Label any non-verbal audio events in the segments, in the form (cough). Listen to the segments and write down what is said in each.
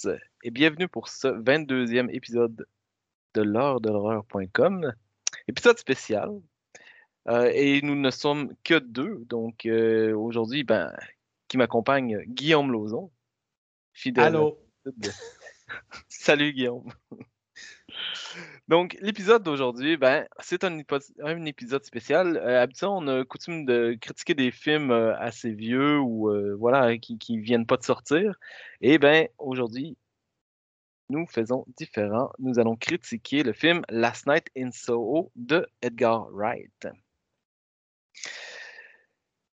tous et bienvenue pour ce 22e épisode de l'heure de l'horreur.com. Épisode spécial. Euh, et nous ne sommes que deux. Donc euh, aujourd'hui, ben, qui m'accompagne, Guillaume Lauzon. Fidèle. Allô? (laughs) Salut Guillaume. Donc, l'épisode d'aujourd'hui, ben, c'est un, épisode spécial. Euh, habituellement, on a coutume de critiquer des films euh, assez vieux ou euh, voilà, qui, qui viennent pas de sortir. Et ben, aujourd'hui, nous faisons différent. Nous allons critiquer le film Last Night in Soho de Edgar Wright.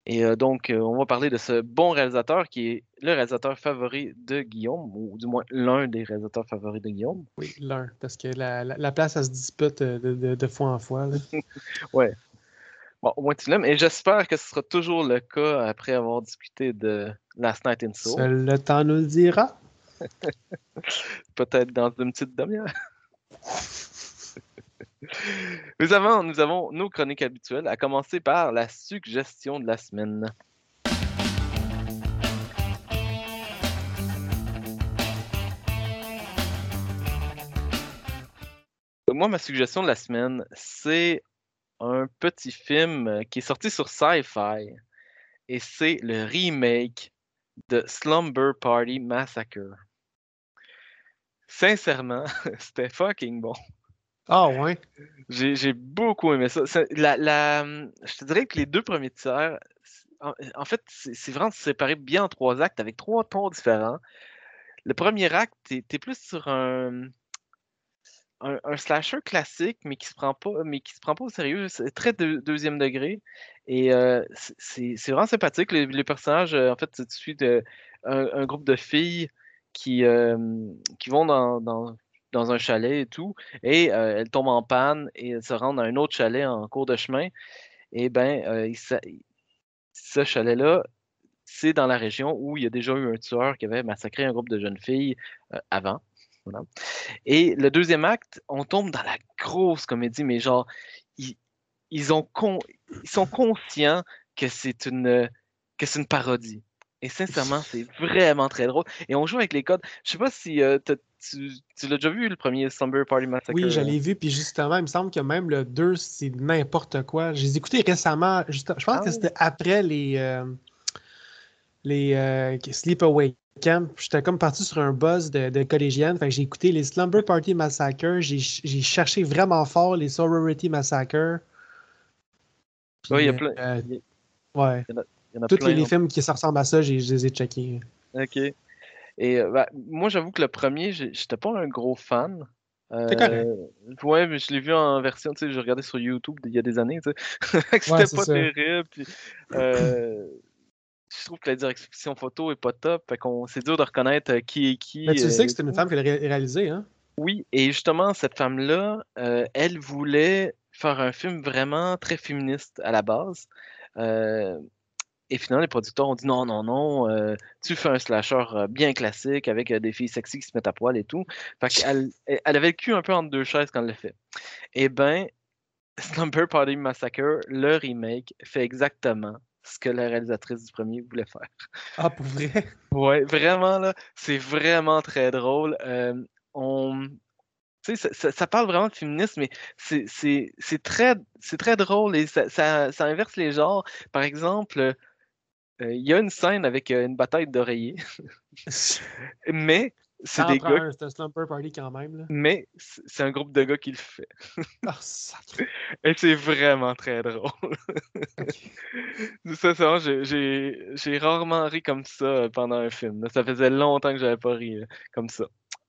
Et euh, donc, euh, on va parler de ce bon réalisateur qui est le réalisateur favori de Guillaume, ou du moins l'un des réalisateurs favoris de Guillaume. Oui, l'un, parce que la, la- la place, elle se dispute euh, de, de- de fois en fois. (laughs) Ouais. Bon, au moins tu l'aimes. Et j'espère que ce sera toujours le cas après avoir discuté de Last Night in Soho. Seul le temps nous le dira. (laughs) Peut-être dans une petite demi-heure. (laughs) Mais avant, nous avons nos chroniques habituelles, à commencer par la suggestion de la semaine. Moi, ma suggestion de la semaine, c'est un petit film qui est sorti sur Sci-Fi. Et c'est le remake de Slumber Party Massacre. Sincèrement, (laughs) c'était fucking bon. Ah ouais. J'ai beaucoup aimé ça. La, je te dirais que les deux premiers tiers, en, fait, c'est vraiment séparé bien en trois actes avec trois tons différents. Le premier acte, t'es es plus sur un, slasher classique, mais qui se prend pas, mais qui se prend pas au sérieux. C'est très deux- deuxième degré. Et euh, c'est- vraiment sympathique. Les, les personnages, euh, en fait, tu suis de, un, groupe de filles qui, euh, vont dans, dans un chalet et tout et euh, elles tombent en panne et elles se rendent à un autre chalet en cours de chemin. Et ben, euh, il s'a- ce chalet-là, c'est dans la région où il y a déjà eu un tueur qui avait massacré un groupe de jeunes filles euh, avant. Et le deuxième acte, on tombe dans la grosse comédie, mais genre, ils, sont conscients que c'est une, que c'est une parodie. Et sincèrement, (laughs) c'est vraiment très drôle. Et on joue avec les codes. Je sais pas si euh, tu, tu l'as déjà vu, le premier Slumber Party Massacre? Oui, je l'ai vu, puis justement, il me semble que même le 2, c'est n'importe quoi. Je les ai écoutés récemment, je pense Ah que oui. c'était après les, euh, les euh, Sleepaway Camp. J'étais comme parti sur un buzz de, de collégienne, fait que j'ai écouté les Slumber Party Massacre, j'ai cherché vraiment fort les Sorority Massacre. Puis, Oui, il y a plein. euh, ouais, il y en a tous plein, les, les films qui se ressemblent à ça, j'ai- je les ai checkés. OK. Et euh, bah, moi, j'avoue que le premier, j'ai- j'étais pas un gros fan. C'est correct. Euh, ouais, mais je l'ai vu en version, tu sais, je regardais sur YouTube il y a des années, tu sais. Fait (laughs) que Ouais, C'était c'est pas ça. terrible. Puis, euh, je trouve que la direction photo est pas top. Fait qu'on c'est dur de reconnaître euh, qui est qui. Mais tu euh, sais que c'était une femme qui l'a ré- réalisé, hein? Oui, et justement, cette femme-là, euh, elle voulait faire un film vraiment très féministe à la base. Euh, et finalement, les producteurs ont dit non, non, non, euh, tu fais un slasher euh, bien classique avec euh, des filles sexy qui se mettent à poil et tout. Fait qu'elle elle avait le cul un peu entre deux chaises quand elle l'a fait. Eh ben, (laughs) Slumber Party Massacre, le remake, fait exactement ce que la réalisatrice du premier voulait faire. Ah, pour vrai? (laughs) Ouais, vraiment, là, c'est vraiment très drôle. Euh, on... Tu sais, ça, ça- ça parle vraiment de féminisme, mais c'est très, c'est très drôle et ça, ça- ça inverse les genres. Par exemple, il y a une scène avec euh, une bataille d'oreillers, (laughs) mais c'est des gars, C'est un party quand même. Là. mais c'est un groupe de gars qui le fait. (laughs) Sacré. (laughs) Et c'est vraiment très drôle. Ça, c'est j'ai- rarement ri comme ça euh, pendant un film. Ça faisait longtemps que j'avais pas ri euh, comme ça.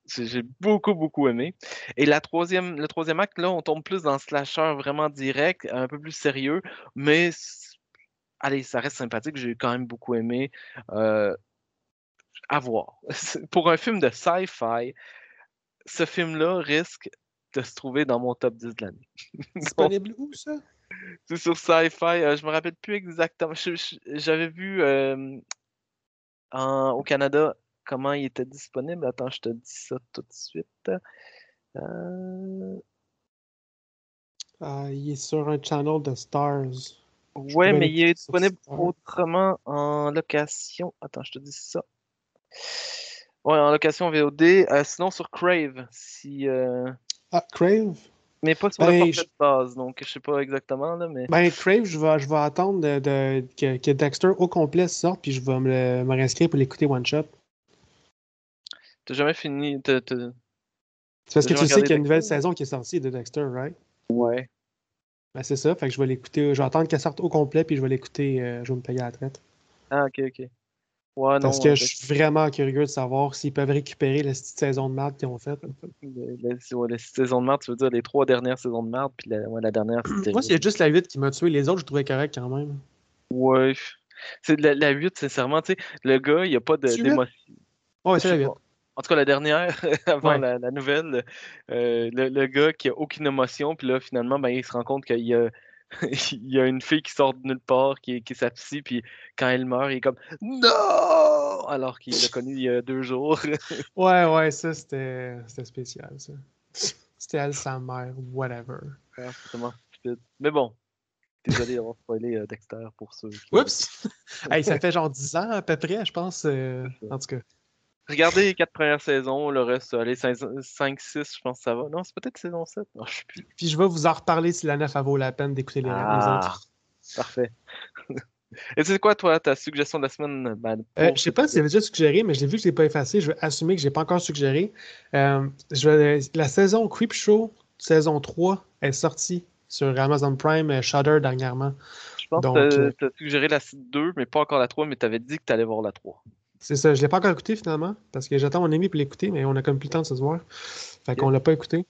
J'ai beaucoup, beaucoup aimé. Et la troisième, le troisième acte, là, on tombe plus dans le slasher vraiment direct, un peu plus sérieux, mais allez, ça reste sympathique. J'ai quand même beaucoup aimé. Euh, à voir. (laughs) Pour un film de sci-fi, ce film-là risque de se trouver dans mon top 10 de l'année. (laughs) Disponible où, ça? c'est sur Sci-Fi. euh, je me rappelle plus exactement. J'avais vu euh, en- au Canada comment il était disponible. Attends, je te dis ça tout de suite. Euh, Ah, il est sur un channel de Stars. Ouais, mais il est disponible Star. autrement en location. Attends, je te dis ça. Ouais, en location VOD. euh, sinon sur Crave, si, euh, Ah, Crave? mais pas sur Ben, le forfait je- de base, donc je sais pas exactement là, mais Ben, Crave, je vais, je vais attendre de, de- que, que Dexter au complet sorte, puis je vais me, réinscrire pour l'écouter one shot. t'as jamais fini. t'as- t'as- C'est parce que tu sais qu'il y a une nouvelle saison qui est sortie de Dexter, right? Ouais. Ben, c'est ça, fait que je vais l'écouter. Je vais attendre qu'elle sorte au complet, puis je vais l'écouter. euh, je vais me payer à la traite. Ah, ok, ok. Ouais, non. Parce que euh, je suis vraiment curieux de savoir s'ils peuvent récupérer la petite saison de merde qu'ils ont faite. le- ouais, la saison de merde, tu veux dire les trois dernières saisons de merde, puis la, la dernière. Moi, c'est juste la 8 qui m'a tué. Les autres, je trouvais correct quand même. Ouais. C'est la, la 8, sincèrement, tu sais, le gars, il n'y a pas d'émotion. Ouais, c'est la sais 8. En tout cas, la dernière, (laughs) avant Ouais. la, la nouvelle, euh, le, le gars qui a aucune émotion, puis là, finalement, ben, il se rend compte qu'il y a, (laughs) il y a une fille qui sort de nulle part, qui qui puis quand elle meurt, il est comme Non! Alors qu'il l'a connu il y a deux jours. (laughs) Ouais, ouais, ça, c'était spécial, ça. C'était elle, sa mère, whatever. C'est tellement stupide. Mais bon, désolé d'avoir spoilé euh, Dexter pour ceux qui. Oups! hey, ça fait genre 10 ans à peu près, je pense. euh, en tout cas. Regardez les quatre premières saisons, le reste, allez, 5-6, je pense que ça va. Non, c'est peut-être saison 7. Non, je sais plus. Puis je vais vous en reparler si la 9 elle vaut la peine d'écouter les, les Ah, autres. Parfait. (laughs) Et c'est quoi, toi, ta suggestion de la semaine? Ben, Euh, je sais pas si j'avais déjà suggéré, mais je l'ai vu que je l'ai pas effacé. Je vais assumer que j'ai pas encore suggéré. Euh, je vais- la saison Creep Show, saison 3, est sortie sur Amazon Prime euh, Shudder dernièrement. Je pense donc, que euh, tu as suggéré la 2, mais pas encore la 3, mais tu avais dit que tu allais voir la 3. C'est ça, je l'ai pas encore écouté finalement, parce que j'attends mon ami pour l'écouter, mais on a comme plus le temps de se voir. Fait qu'on l'a pas écouté.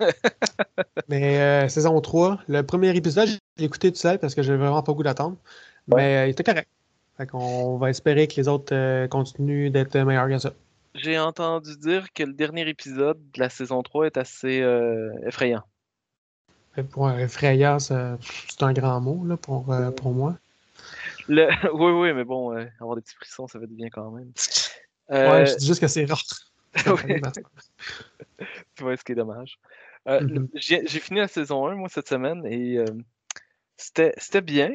(laughs) mais euh, saison 3, le premier épisode, je l'ai écouté tout seul parce que j'avais vraiment pas le goût d'attendre. Mais euh, il était correct. Fait qu'on va espérer que les autres euh, continuent d'être meilleurs que ça. J'ai entendu dire que le dernier épisode de la saison 3 est assez effrayant. Pour effrayant, c'est un grand mot là, pour, pour moi. Le... (laughs) oui, oui, mais bon, euh, avoir des petits frissons, ça fait du bien quand même. Ouais, Euh, je dis juste que c'est rare. (laughs) tu vois (laughs) ce qui est dommage. Euh, Mhm. J'ai fini la saison 1, moi, cette semaine, et euh, c'était c'était bien.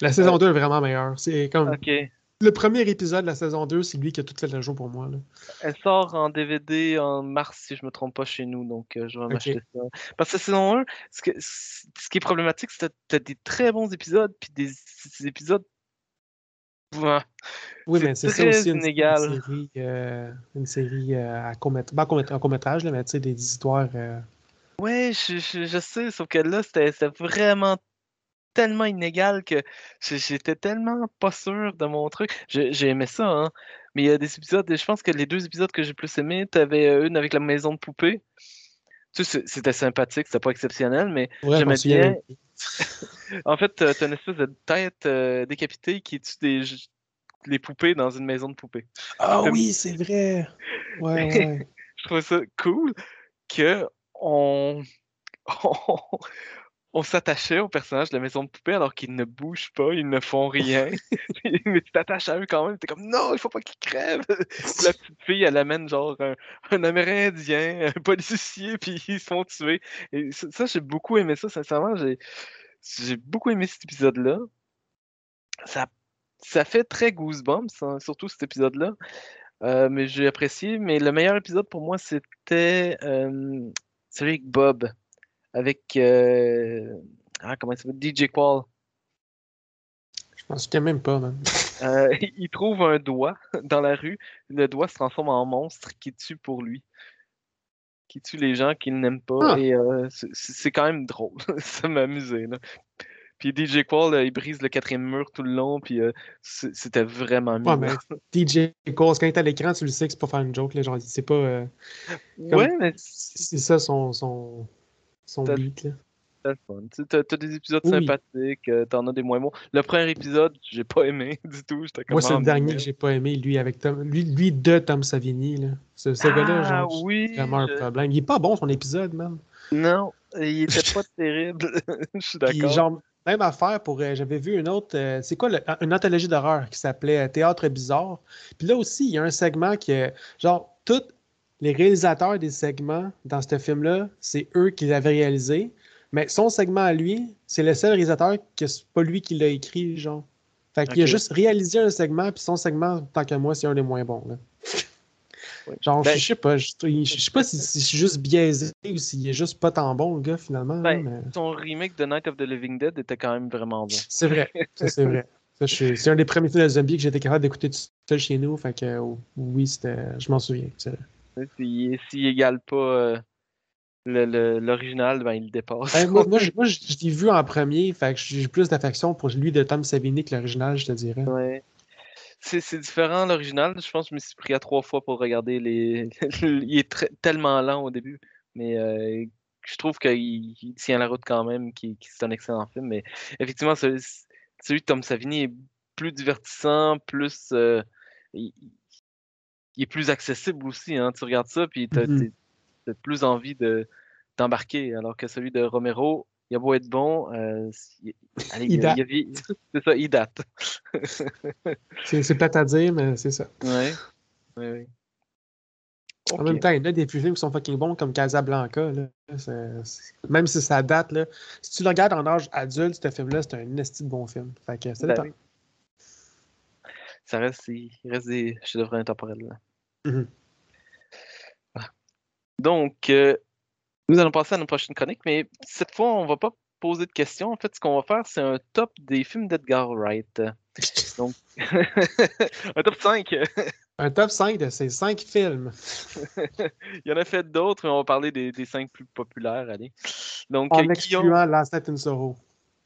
La saison 2 est vraiment meilleure. C'est comme Ok. Le premier épisode de la saison 2, c'est lui qui a tout fait le jeu pour moi. là. Elle sort en DVD en mars, si je me trompe pas, chez nous, donc euh, je vais m'acheter ça. Parce que la saison 1, ce, que- ce qui est problématique, c'est que t'as des très bons épisodes, puis des, des épisodes. Ouais. Oui, mais c'est ça aussi une, inégal. série, euh, une série euh, à court en court-métrage, là, mais tu sais, des histoires. euh, Ouais, je, je- je sais, sauf que là, c'était vraiment tellement inégal que j'étais tellement pas sûr de mon truc. J'ai aimé ça, hein. Mais il y a des épisodes, je pense que les deux épisodes que j'ai plus aimés, t'avais euh, une avec la maison de poupée. Tu sais, c'était sympathique, c'était pas exceptionnel, mais Ouais, j'aimais bien. (laughs) En fait, t'as une espèce de tête euh, décapitée qui tue des, les poupées dans une maison de poupées. Ah Comme- oui, c'est vrai. Ouais, ouais. (laughs) Je trouve ça cool que on, (laughs) on, on s'attachait aux personnages de la maison de poupée alors qu'ils ne bougent pas, ils ne font rien. (laughs) (laughs) Mais tu t'attaches à eux quand même, t'es comme non, il faut pas qu'ils crèvent. (laughs) La petite fille, elle amène genre un, un Amérindien, un policier, puis ils se font tuer. Et ça, ça, j'ai beaucoup aimé ça, sincèrement. J'ai, beaucoup aimé cet épisode-là. Ça, ça fait très Goosebumps, hein, surtout cet épisode-là. Euh, mais j'ai apprécié. Mais le meilleur épisode pour moi, c'était euh, celui avec Bob. Avec. euh, ah, comment il s'appelle? DJ Qual. Je m'en souviens même pas, man. Euh, (laughs) il trouve un doigt (laughs) dans la rue. Le doigt se transforme en monstre qui tue pour lui. Qui tue les gens qu'il n'aime pas. Ah. Et euh, c'est- quand même drôle. Ça m'a amusé. Là. Puis DJ Qual, là, il brise le quatrième mur tout le long. Puis euh, c'était vraiment Ouais, mais (laughs) DJ Cole, quand il est à l'écran, tu le sais que c'est pas faire une joke. Là, genre, c'est pas. euh, comme- Ouais, mais c'est ça son, son, son T'as- beat. Là. T'as des épisodes Oui. sympathiques, euh, t'en as des moins bons. Le premier épisode, j'ai pas aimé (laughs) du tout. Moi, c'est Ah, le dernier que j'ai pas aimé, lui, avec Tom. Lui, lui de Tom Savini. Là. Ce, ce gars-là, Ah oui, c'est vraiment je- un problème. Il est pas bon, son épisode, man. Non, il était pas (laughs) terrible. (laughs) Je suis d'accord. genre, même affaire pour. euh, J'avais vu une autre. euh, c'est quoi le- une anthologie d'horreur qui s'appelait Théâtre bizarre. Puis là aussi, il y a un segment qui est. Genre, tous les réalisateurs des segments dans ce film-là, c'est eux qui l'avaient réalisé. Mais son segment à lui, c'est le seul réalisateur que c'est pas lui qui l'a écrit, genre. Fait qu'il a juste réalisé un segment, puis son segment, tant que moi, c'est un des moins bons. Là. Genre, Ben- je sais pas, je je sais pas si, si je suis juste biaisé ou s'il est juste pas tant bon, le gars, finalement. Ben, mais- Son remake de Night of the Living Dead était quand même vraiment bon. C'est vrai, c'est vrai. C'est un des premiers films de zombies que j'étais capable d'écouter tout seul chez nous, fait que euh, oui, c'était, je m'en souviens. S'il s'il égale pas euh, le- le- l'original, ben il le dépasse. Ben, moi, moi, (laughs) je, moi, je- je l'ai vu en premier, fait que j'ai plus d'affection pour lui de Tom Savini que l'original, je te dirais. Ouais. C'est différent l'original. Je pense que je me suis pris à trois fois pour regarder les. (laughs) il est très- tellement lent au début, mais euh, je trouve qu'il il tient la route quand même, qu'il- c'est un excellent film. Mais effectivement, ce- celui de Tom Savini est plus divertissant, plus. euh, il, il est plus accessible aussi. Hein. Tu regardes ça, puis tu as, plus envie de d'embarquer. Alors que celui de Romero, il a beau être bon, euh, il- allez, date. (laughs) c'est ça, il date. (laughs) C'est, plate à dire, mais c'est ça. Ouais. En même temps, il y a des films qui sont fucking bons comme Casablanca. Là. Même si ça date, là, si tu le regardes en âge adulte, ce film-là, c'est un esti de bon film. Fait que ça Ben oui. Ça reste, il reste des chefs-d'œuvre intemporels. là. Mhm. Donc, euh, nous allons passer à notre prochaine chronique, mais cette fois, on va pas poser de questions. En fait, ce qu'on va faire, c'est un top des films d'Edgar Wright. (laughs) Donc, (laughs) un top 5. Un top 5 de ces 5 films. (laughs) Il y en a fait d'autres, mais on va parler des, des 5 plus populaires. Allez. Donc, En excluant Last Night in Soho.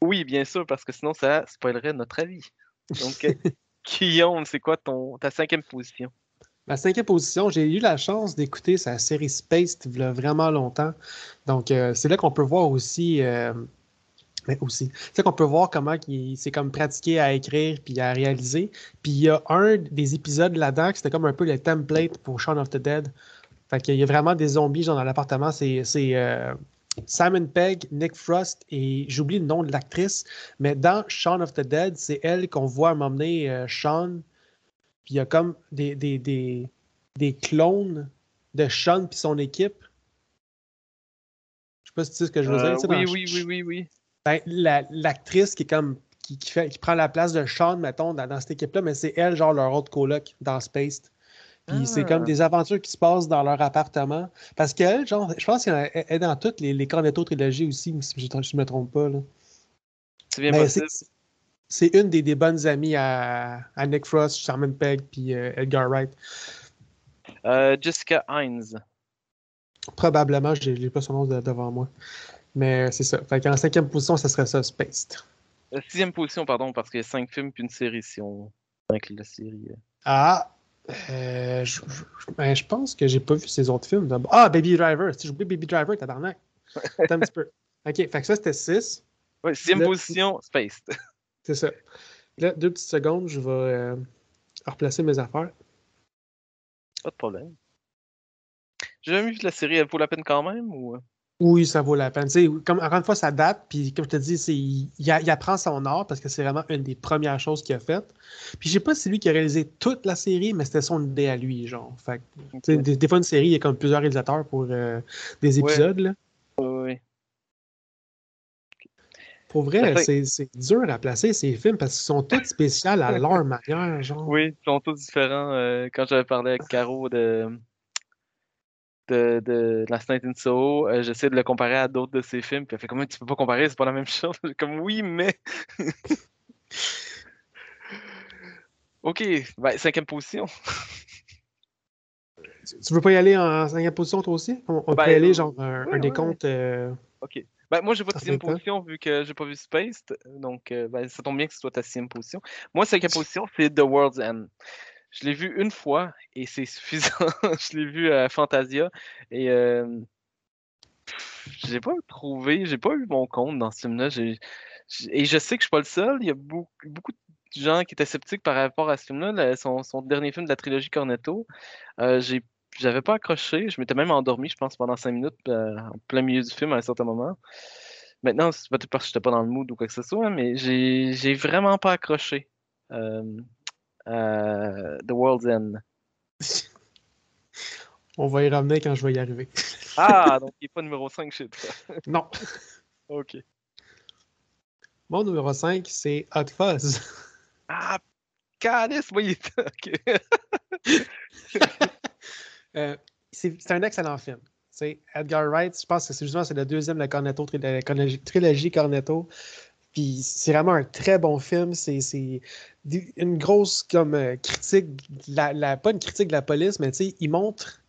Oui, bien sûr, parce que sinon, ça spoilerait notre avis. Donc, Guillaume, c'est quoi ton, ta cinquième position? Ma cinquième position, j'ai eu la chance d'écouter sa série Space il y a vraiment longtemps. Donc, euh, c'est là qu'on peut voir aussi. euh, mais aussi. C'est qu'on peut voir comment il s'est comme pratiqué à écrire puis à réaliser. Puis il y a un des épisodes là-dedans que c'était comme un peu le template pour Shaun of the Dead. Fait qu'il y a vraiment des zombies dans l'appartement. C'est c'est, euh, Simon Pegg, Nick Frost et j'oublie le nom de l'actrice. Mais dans Shaun of the Dead, c'est elle qu'on voit m'emmener Sean. Puis il y a comme des, des, des, des clones de Sean puis son équipe. Je sais pas si tu sais ce que je veux Euh, dire. oui, oui, oui, oui, oui. ben, la- l'actrice qui est comme qui, qui fait, qui prend la place de Sean, mettons, dans, dans cette équipe-là, mais c'est elle, genre leur autre coloc dans Space. Puis c'est Ah. comme des aventures qui se passent dans leur appartement. Parce qu'elle, genre, je pense qu'elle est dans toutes les, les Cornetto trilogies aussi, si je ne me trompe pas. Là. C'est bien Mais possible. C'est- une des, des bonnes amies à, à Nick Frost, Simon Pegg, puis euh, Edgar Wright. Euh, Jessica Hines. Probablement, je n'ai pas son nom de- devant moi. Mais c'est ça. Fait qu'en cinquième position, ça serait ça, Spaced. Euh, sixième position, pardon, parce qu'il y a cinq films puis une série si on inclut la série. euh. Ah, euh, je, je- ben, je pense que j'ai pas vu ces autres films. Ah, Baby Driver. Si j'ai oublié Baby Driver, tabarnak. Attends un petit peu. (laughs) OK, fait que ça, c'était 6. Ouais, sixième Le- position, Spaced. C'est ça. Là, deux petites secondes, je vais euh, replacer mes affaires. Pas de problème. J'ai jamais vu la série, elle vaut la peine quand même ou? Oui, ça vaut la peine. Comme, encore une fois, ça date, puis comme je te dis, il, il apprend son art parce que c'est vraiment une des premières choses qu'il a faites. Puis je sais pas si c'est lui qui a réalisé toute la série, mais c'était son idée à lui, genre. Fait que, des, des fois, une série, il y a comme plusieurs réalisateurs pour euh, des épisodes. Ouais. Pour vrai, fait- c'est dur à placer ces films parce qu'ils sont tous spéciaux à leur (laughs) manière, genre. Oui, ils sont tous différents. euh, quand j'avais parlé avec Caro de, de, de Last Night in Soho, euh, j'essaie de le comparer à d'autres de ses films. Puis elle fait comment tu peux pas comparer, c'est pas la même chose. (laughs) Comme oui, mais. (laughs) ok, ben, cinquième position. Tu veux pas y aller en cinquième position, toi aussi? On, on Ben, peut y aller, euh, genre, un, décompte. euh, Ok. Ben, moi, j'ai pas de sixième position vu que j'ai pas vu Spaced. Donc, euh, ben, ça tombe bien que ce soit ta sixième position. Moi, cinquième position, c'est The World's End. Je l'ai vu une fois et c'est suffisant. (laughs) je l'ai vu à Fantasia et euh, j'ai pas trouvé, j'ai pas eu mon compte dans ce film-là. Et je sais que je suis pas le seul. Il y a beaucoup, beaucoup de gens qui étaient sceptiques par rapport à ce film-là. Son dernier film de la trilogie Cornetto. Euh, j'ai j'avais pas accroché, je m'étais même endormi, je pense, pendant cinq minutes, euh, en plein milieu du film à un certain moment. Maintenant, c'est peut-être parce que j'étais pas dans le mood ou quoi que ce soit, mais j'ai j'ai vraiment pas accroché euh, The World's End. (laughs) On va y revenir quand je vais y arriver. (laughs) Ah, donc il est pas numéro 5 chez toi. Non. (laughs) Ok. Mon numéro 5, c'est Hot Fuzz. Ah, calice, est... Ok. Euh, c'est un excellent film. Edgar Wright, je pense que c'est justement c'est le deuxième de la la trilogie, Cornetto. Puis c'est vraiment un très bon film. C'est une grosse comme euh, critique, pas une critique de la police, mais il montre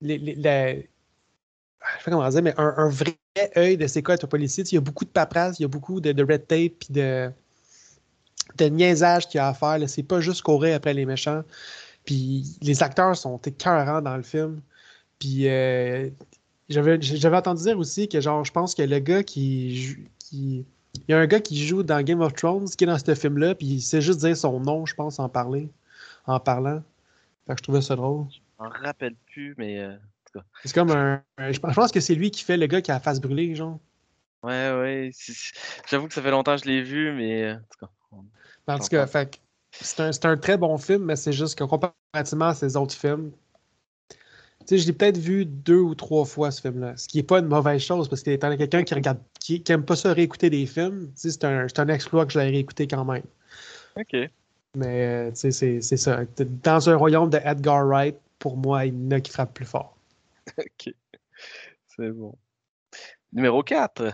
je sais pas comment dire, mais un, vrai œil de c'est quoi être policier. Il y a beaucoup de paperasse, il y a beaucoup de, red tape, puis de, de niaisage qu'il y a à faire. C'est pas juste courir après les méchants. Puis les acteurs sont écœurants dans le film. Puis euh, j'avais j'avais entendu dire aussi que genre je pense que le gars qui il y a un gars qui joue dans Game of Thrones qui est dans ce film là puis il sait juste dire son nom je pense en parler en parlant. Fait que je trouvais ça drôle. Je m'en rappelle plus, mais... euh, C'est comme un, je pense que c'est lui qui fait le gars qui a la face brûlée genre. Ouais, ouais. J'avoue que ça fait longtemps que je l'ai vu, mais... euh, En tout cas, on- En tout cas, fait que c'est un, un très bon film, mais c'est juste que comparativement à ses autres films, tu sais, je l'ai peut-être vu deux ou trois fois ce film-là, ce qui n'est pas une mauvaise chose parce que étant quelqu'un qui regarde, qui, qui aime pas ça réécouter des films, tu sais, c'est un, un exploit que je l'ai réécouté quand même. Ok. Mais euh, tu sais, c'est ça. Dans un royaume de Edgar Wright, pour moi, il y en a qui frappent plus fort. Ok. C'est bon. Numéro 4.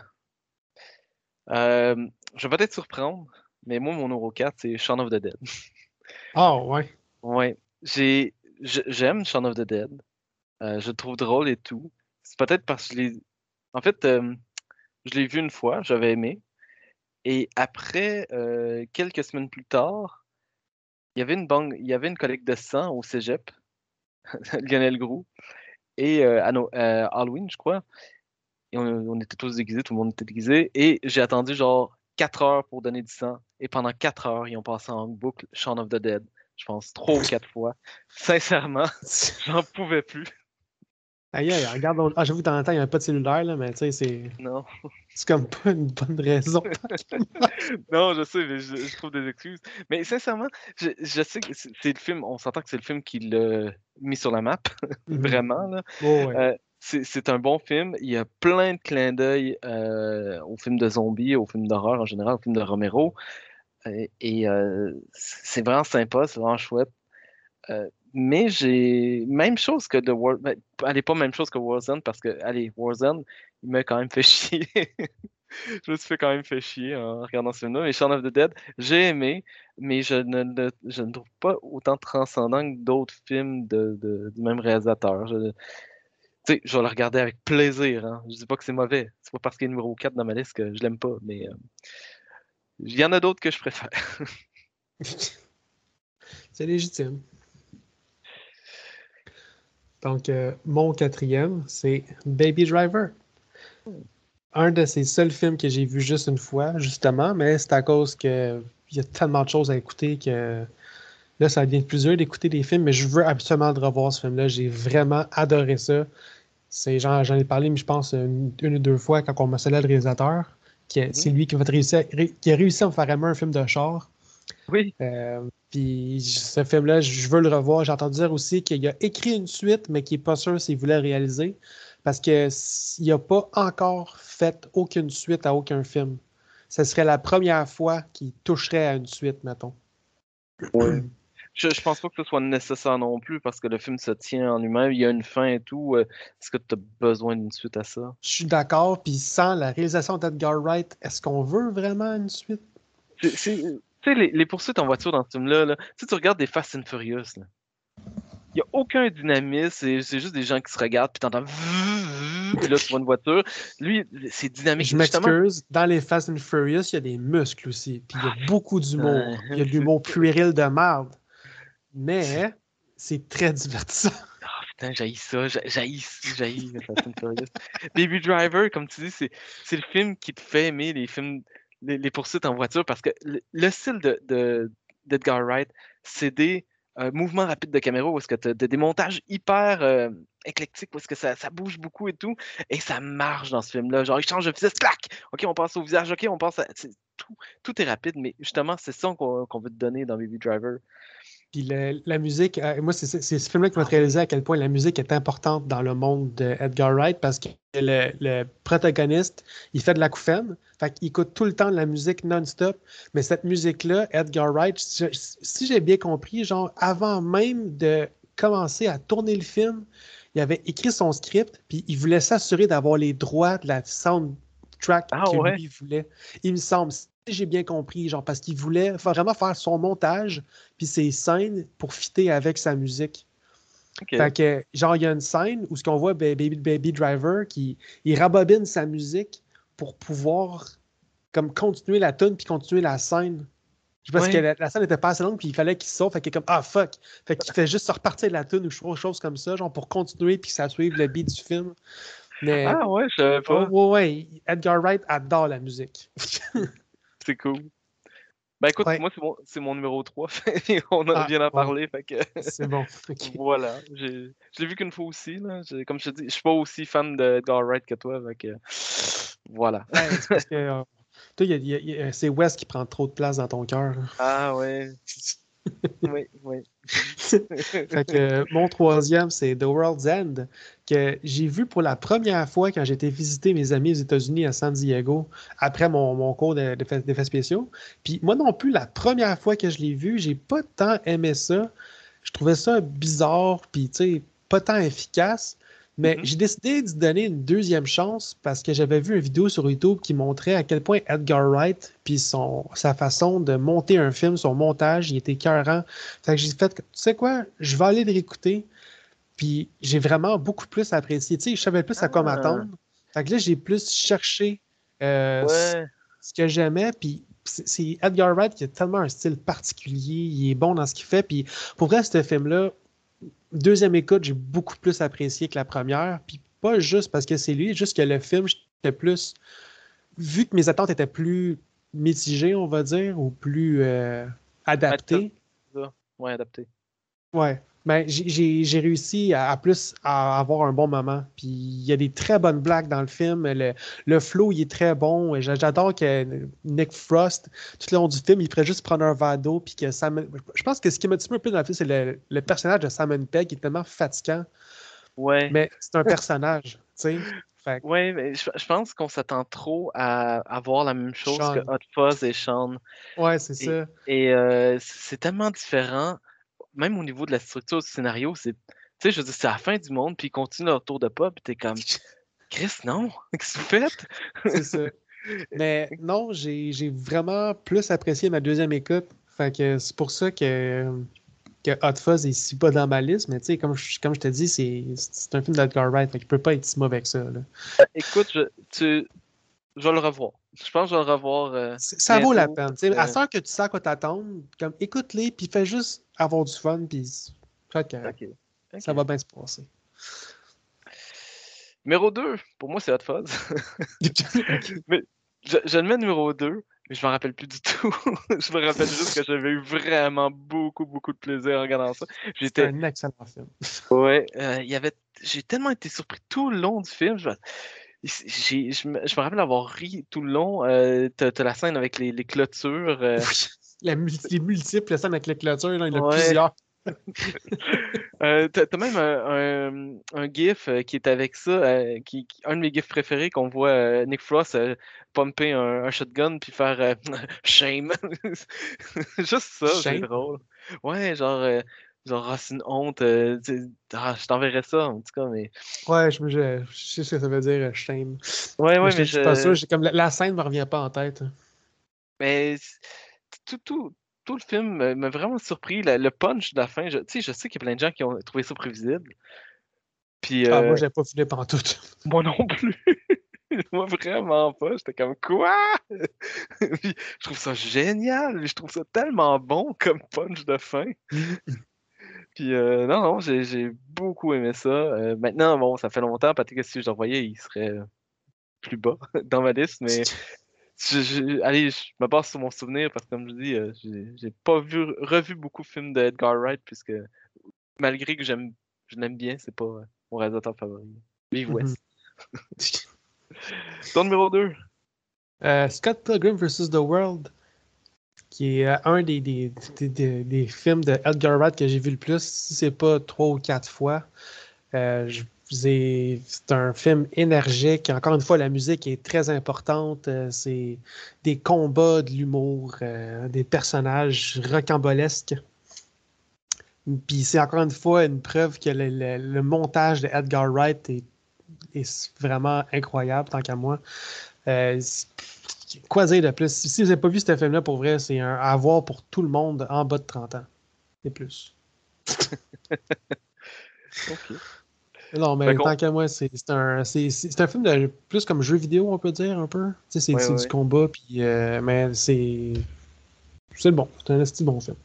Euh, je vais peut-être surprendre, mais moi, mon numéro 4, c'est Shaun of the Dead. Ah ouais. Ouais. J'ai, j'aime Shaun of the Dead. Euh, je le trouve drôle et tout. C'est peut-être parce que je l'ai. En fait, euh, je l'ai vu une fois, j'avais aimé. Et après, euh, quelques semaines plus tard, il y avait une banque, il y avait une collecte de sang au cégep, (laughs) Lionel Groux, et à No- Halloween, je crois. Et on, on était tous déguisés, tout le monde était déguisé. Et j'ai attendu genre 4 heures pour donner du sang. Et pendant 4 heures, ils ont passé en boucle Shaun of the Dead. Je pense trois ou quatre fois. Sincèrement, (laughs) (laughs) j'en pouvais plus. Aïe, aïe, regarde. on- Ah, j'avoue, dans le temps, il n'y a pas de cellulaire, là, mais tu sais, c'est Non. (laughs) c'est comme pas une bonne raison. Non, je sais, mais je, je trouve des excuses. Mais sincèrement, je, je sais que c'est le film, on s'entend que c'est le film qui l'a mis sur la map, vraiment. Là. Oh, ouais. Euh, c'est un bon film. Il y a plein de clins d'œil euh, aux films de zombies, aux films d'horreur en général, aux films de Romero. Et euh, c'est vraiment sympa, c'est vraiment chouette. Euh, mais j'ai même chose que The War. ben, allez, pas même chose que Warzone parce que, allez, Warzone, il m'a quand même fait (laughs) chier. je me suis fait quand même fait chier en regardant ce film-là. Mais Shaun of the Dead, j'ai aimé, mais je ne, le- je ne trouve pas autant transcendant que d'autres films de, du même réalisateur. Tu sais, je vais le regarder avec plaisir. Hein. Je dis pas que c'est mauvais. C'est pas parce qu'il est numéro 4 dans ma liste que je l'aime pas, mais euh, il y en a d'autres que je préfère. (laughs) C'est légitime. Donc, euh, mon quatrième, c'est Baby Driver. Un de ces seuls films que j'ai vu juste une fois, justement, mais c'est à cause que il y a tellement de choses à écouter que là, ça devient plus dur d'écouter des films, mais je veux absolument le revoir ce film-là. J'ai vraiment adoré ça. C'est j'en ai parlé, mais je pense une, une ou deux fois quand on m'a le réalisateur. qui est- C'est lui qui, va te réussir, qui a réussi à me faire aimer un film de char. Oui. Euh, puis ce film-là, je veux le revoir. J'ai entendu dire aussi qu'il a écrit une suite, mais qu'il n'est pas sûr s'il voulait réaliser. Parce qu'il n'a pas encore fait aucune suite à aucun film. Ce serait la première fois qu'il toucherait à une suite, mettons. Je, je pense pas que ce soit nécessaire non plus parce que le film se tient en lui-même, il y a une fin et tout. euh, Est-ce que tu as besoin d'une suite à ça? Je suis d'accord. Puis sans la réalisation d'Edgar Wright, est-ce qu'on veut vraiment une suite? Tu sais, les, les poursuites en voiture dans ce film-là, là, tu sais, tu regardes des Fast and Furious, il n'y a aucun dynamisme, c'est c'est juste des gens qui se regardent, puis t'entends (laughs) puis là tu vois une voiture. Lui, c'est dynamique. Je justement. m'excuse. Dans les Fast and Furious, il y a des muscles aussi. Puis il y a beaucoup d'humour. Il y a de l'humour (laughs) puéril de merde. Mais c'est très divertissant. (laughs) Ah, putain, j'haïs ça, j'haïs, j'haïs. Baby Driver, comme tu dis, c'est le film qui te fait aimer les films, les, poursuites en voiture parce que le, le style de, de- d'Edgar Wright, c'est des euh, mouvements rapides de caméra où est-ce que tu as des montages hyper euh, éclectiques, où que ça, bouge beaucoup et tout, et ça marche dans ce film-là. Genre, il change de visage, clac! OK, on passe au visage, OK, on passe à... Tout, est rapide, mais justement, c'est ça qu'on veut te donner dans Baby Driver. Puis le- la musique, euh, moi, c'est ce film-là qui m'a réalisé à quel point la musique est importante dans le monde de Edgar Wright parce que le, le protagoniste, il fait de la couffaine. Fait qu'il écoute tout le temps de la musique non-stop. Mais cette musique-là, Edgar Wright, si si j'ai bien compris, genre avant même de commencer à tourner le film, il avait écrit son script, puis il voulait s'assurer d'avoir les droits de la soundtrack Ah que ouais? lui voulait. Il me semble, j'ai bien compris, genre parce qu'il voulait vraiment faire son montage puis ses scènes pour fitter avec sa musique. Fait que, genre, il y a une scène où ce qu'on voit Ba- Baby, Baby Driver qui il rabobine sa musique pour pouvoir comme continuer la tune puis continuer la scène. Parce Ouais. que la, la scène était pas assez longue puis il fallait qu'il sauve. Fait qu'il est comme Ah fuck! Fait qu'il fait juste se repartir de la tune ou autre chose comme ça, genre pour continuer puis que ça suive le beat du film. Mais Ah ouais, je savais Oh, pas. ouais, ouais, Edgar Wright adore la musique. (laughs) C'est cool. Ben écoute, Ouais. moi, c'est mon, c'est mon numéro 3. (laughs) On en Ah, vient d'en ouais. parler. Fait que C'est bon. (laughs) voilà. J'ai- Je l'ai vu qu'une fois aussi. Là. J'ai- Comme je te dis, je suis pas aussi fan de Edgar Wright que toi. Fait que voilà. Ouais, c'est parce que euh, toi, il y a- il y a- il y a- c'est Wes qui prend trop de place dans ton cœur. Ah ouais. (laughs) oui, oui. (laughs) Euh, mon troisième, c'est The World's End, que j'ai vu pour la première fois quand j'étais visiter mes amis aux États-Unis à San Diego, après mon, cours de- de- d'effets spéciaux. Puis moi non plus, la première fois que je l'ai vu, j'ai pas tant aimé ça. Je trouvais ça bizarre, puis tu sais, pas tant efficace. Mais Mhm. j'ai décidé d'y donner une deuxième chance parce que j'avais vu une vidéo sur YouTube qui montrait à quel point Edgar Wright puis son sa façon de monter un film, son montage, il était écœurant. Fait que j'ai fait, tu sais quoi, je vais aller le réécouter. Puis j'ai vraiment beaucoup plus apprécié. Tu sais, je savais plus à quoi Ah. m'attendre. Fait que là, j'ai plus cherché euh, ce- Ouais. ce que j'aimais. Puis c'est c'est Edgar Wright qui a tellement un style particulier. Il est bon dans ce qu'il fait. Puis pour vrai, ce film-là, deuxième écoute, j'ai beaucoup plus apprécié que la première. Puis pas juste parce que c'est lui, juste que le film, j'étais plus. Vu que mes attentes étaient plus mitigées, on va dire, ou plus euh, adaptées. Ouais, adapté. Ouais. Ben, j'ai- réussi à, à plus à avoir un bon moment. Puis il y a des très bonnes blagues dans le film. Le, le flow, il est très bon. J'adore que Nick Frost, tout le long du film, il ferait juste prendre un verre d'eau. Puis que Sam... Je pense que ce qui m'a dit un peu dans le film, c'est le, le personnage de Simon Pegg qui est tellement fatigant. Ouais. Mais c'est un personnage, tu sais. Ouais, mais je, je pense qu'on s'attend trop à, à voir la même chose Sean. que Hot Fuzz et Sean. ouais, c'est ça. Et euh, c'est tellement différent, même au niveau de la structure du scénario, c'est, tu sais, je veux dire, c'est la fin du monde, puis ils continuent leur tour de pas, puis t'es comme, (laughs) Chris, non, (laughs) qu'est-ce que vous faites? C'est ça. (laughs) Mais non, j'ai j'ai vraiment plus apprécié ma deuxième écoute. Fait que c'est pour ça que, que Hot Fuzz est si pas dans ma liste. Mais tu sais, comme je, comme je te dis, c'est c'est un film d'Edgar Wright. Fait qu'il peut pas être si mauvais que ça. là. Écoute, je, tu, je vais le revoir. Je pense que je vais le revoir. euh, Ça vaut la peine. sais. À Euh, ce que tu sais à quoi t'attendre, comme écoute-les, puis fais juste avoir du fun, puis ça va bien se passer. Numéro 2, pour moi, c'est Hot Fuzz. (laughs) (laughs) Je, je le mets numéro 2, mais je m'en rappelle plus du tout. (laughs) je me rappelle juste que j'avais eu vraiment beaucoup, beaucoup de plaisir en regardant ça. C'est J'étais un excellent film. Ouais, euh, il y avait... j'ai tellement été surpris tout le long du film. Je, j'ai- je me, je me rappelle avoir ri tout le long. Euh, t'as, t'as la scène avec les, les clôtures. euh, Oui. La les multiples scènes avec les clôtures, là, il y en a plusieurs. (laughs) euh, t'as, t'as même un, un, un gif qui est avec ça, qui, qui- un de mes gifs préférés qu'on voit Nick Frost pumper un, un shotgun puis faire (laughs) shame. (laughs) Juste ça, c'est Shame? drôle. Ouais, genre, genre ah, c'est une honte. euh, ah, je t'enverrai ça en tout cas, mais. Ouais, je, je, je sais ce que ça veut dire, euh, shame. Ouais, ouais, je, mais je suis pas sûr. Comme la, la scène me revient pas en tête. Mais c- tout, tout, tout le film m'a vraiment surpris. La- le punch de la fin, je, tu sais, je sais qu'il y a plein de gens qui ont trouvé ça prévisible. Puis Ah, euh, moi, j'ai pas fini pantoute. (laughs) moi non plus. (laughs) moi vraiment pas. J'étais comme quoi? (laughs) Puis je trouve ça génial. Je trouve ça tellement bon comme punch de fin. Puis euh, non, non, j'ai j'ai beaucoup aimé ça. Euh, maintenant, bon, ça fait longtemps. Peut-être que si je le revoyais, il serait plus bas (laughs) dans ma liste, mais (laughs) je- je- allez, je me base sur mon souvenir parce que, comme je dis, euh, j'ai pas vu, revu beaucoup de films d'Edgar Wright puisque malgré que j'aime, je l'aime bien, c'est pas euh, mon réalisateur favori. Vive. (laughs) West. Ton numéro 2. Euh, Scott Pilgrim vs. The World, qui est euh, un des, des, des- films de Edgar Wright que j'ai vu le plus, si c'est pas trois ou quatre fois. Euh, c'est un film énergique. Encore une fois, la musique est très importante. Euh, c'est des combats, de l'humour, des personnages rocambolesques. Puis c'est encore une fois une preuve que le, montage de Edgar Wright est, est vraiment incroyable, tant qu'à moi. Dire de plus? Si vous n'avez pas vu ce film-là, pour vrai, c'est un à voir pour tout le monde en bas de 30 ans. Et plus. (laughs) Ok. Non, mais tant qu'à moi, c'est un, un film de plus comme jeu vidéo, on peut dire, un peu. C'est Ouais, du combat, puis, euh, mais c'est. C'est bon. C'est un esti bon film.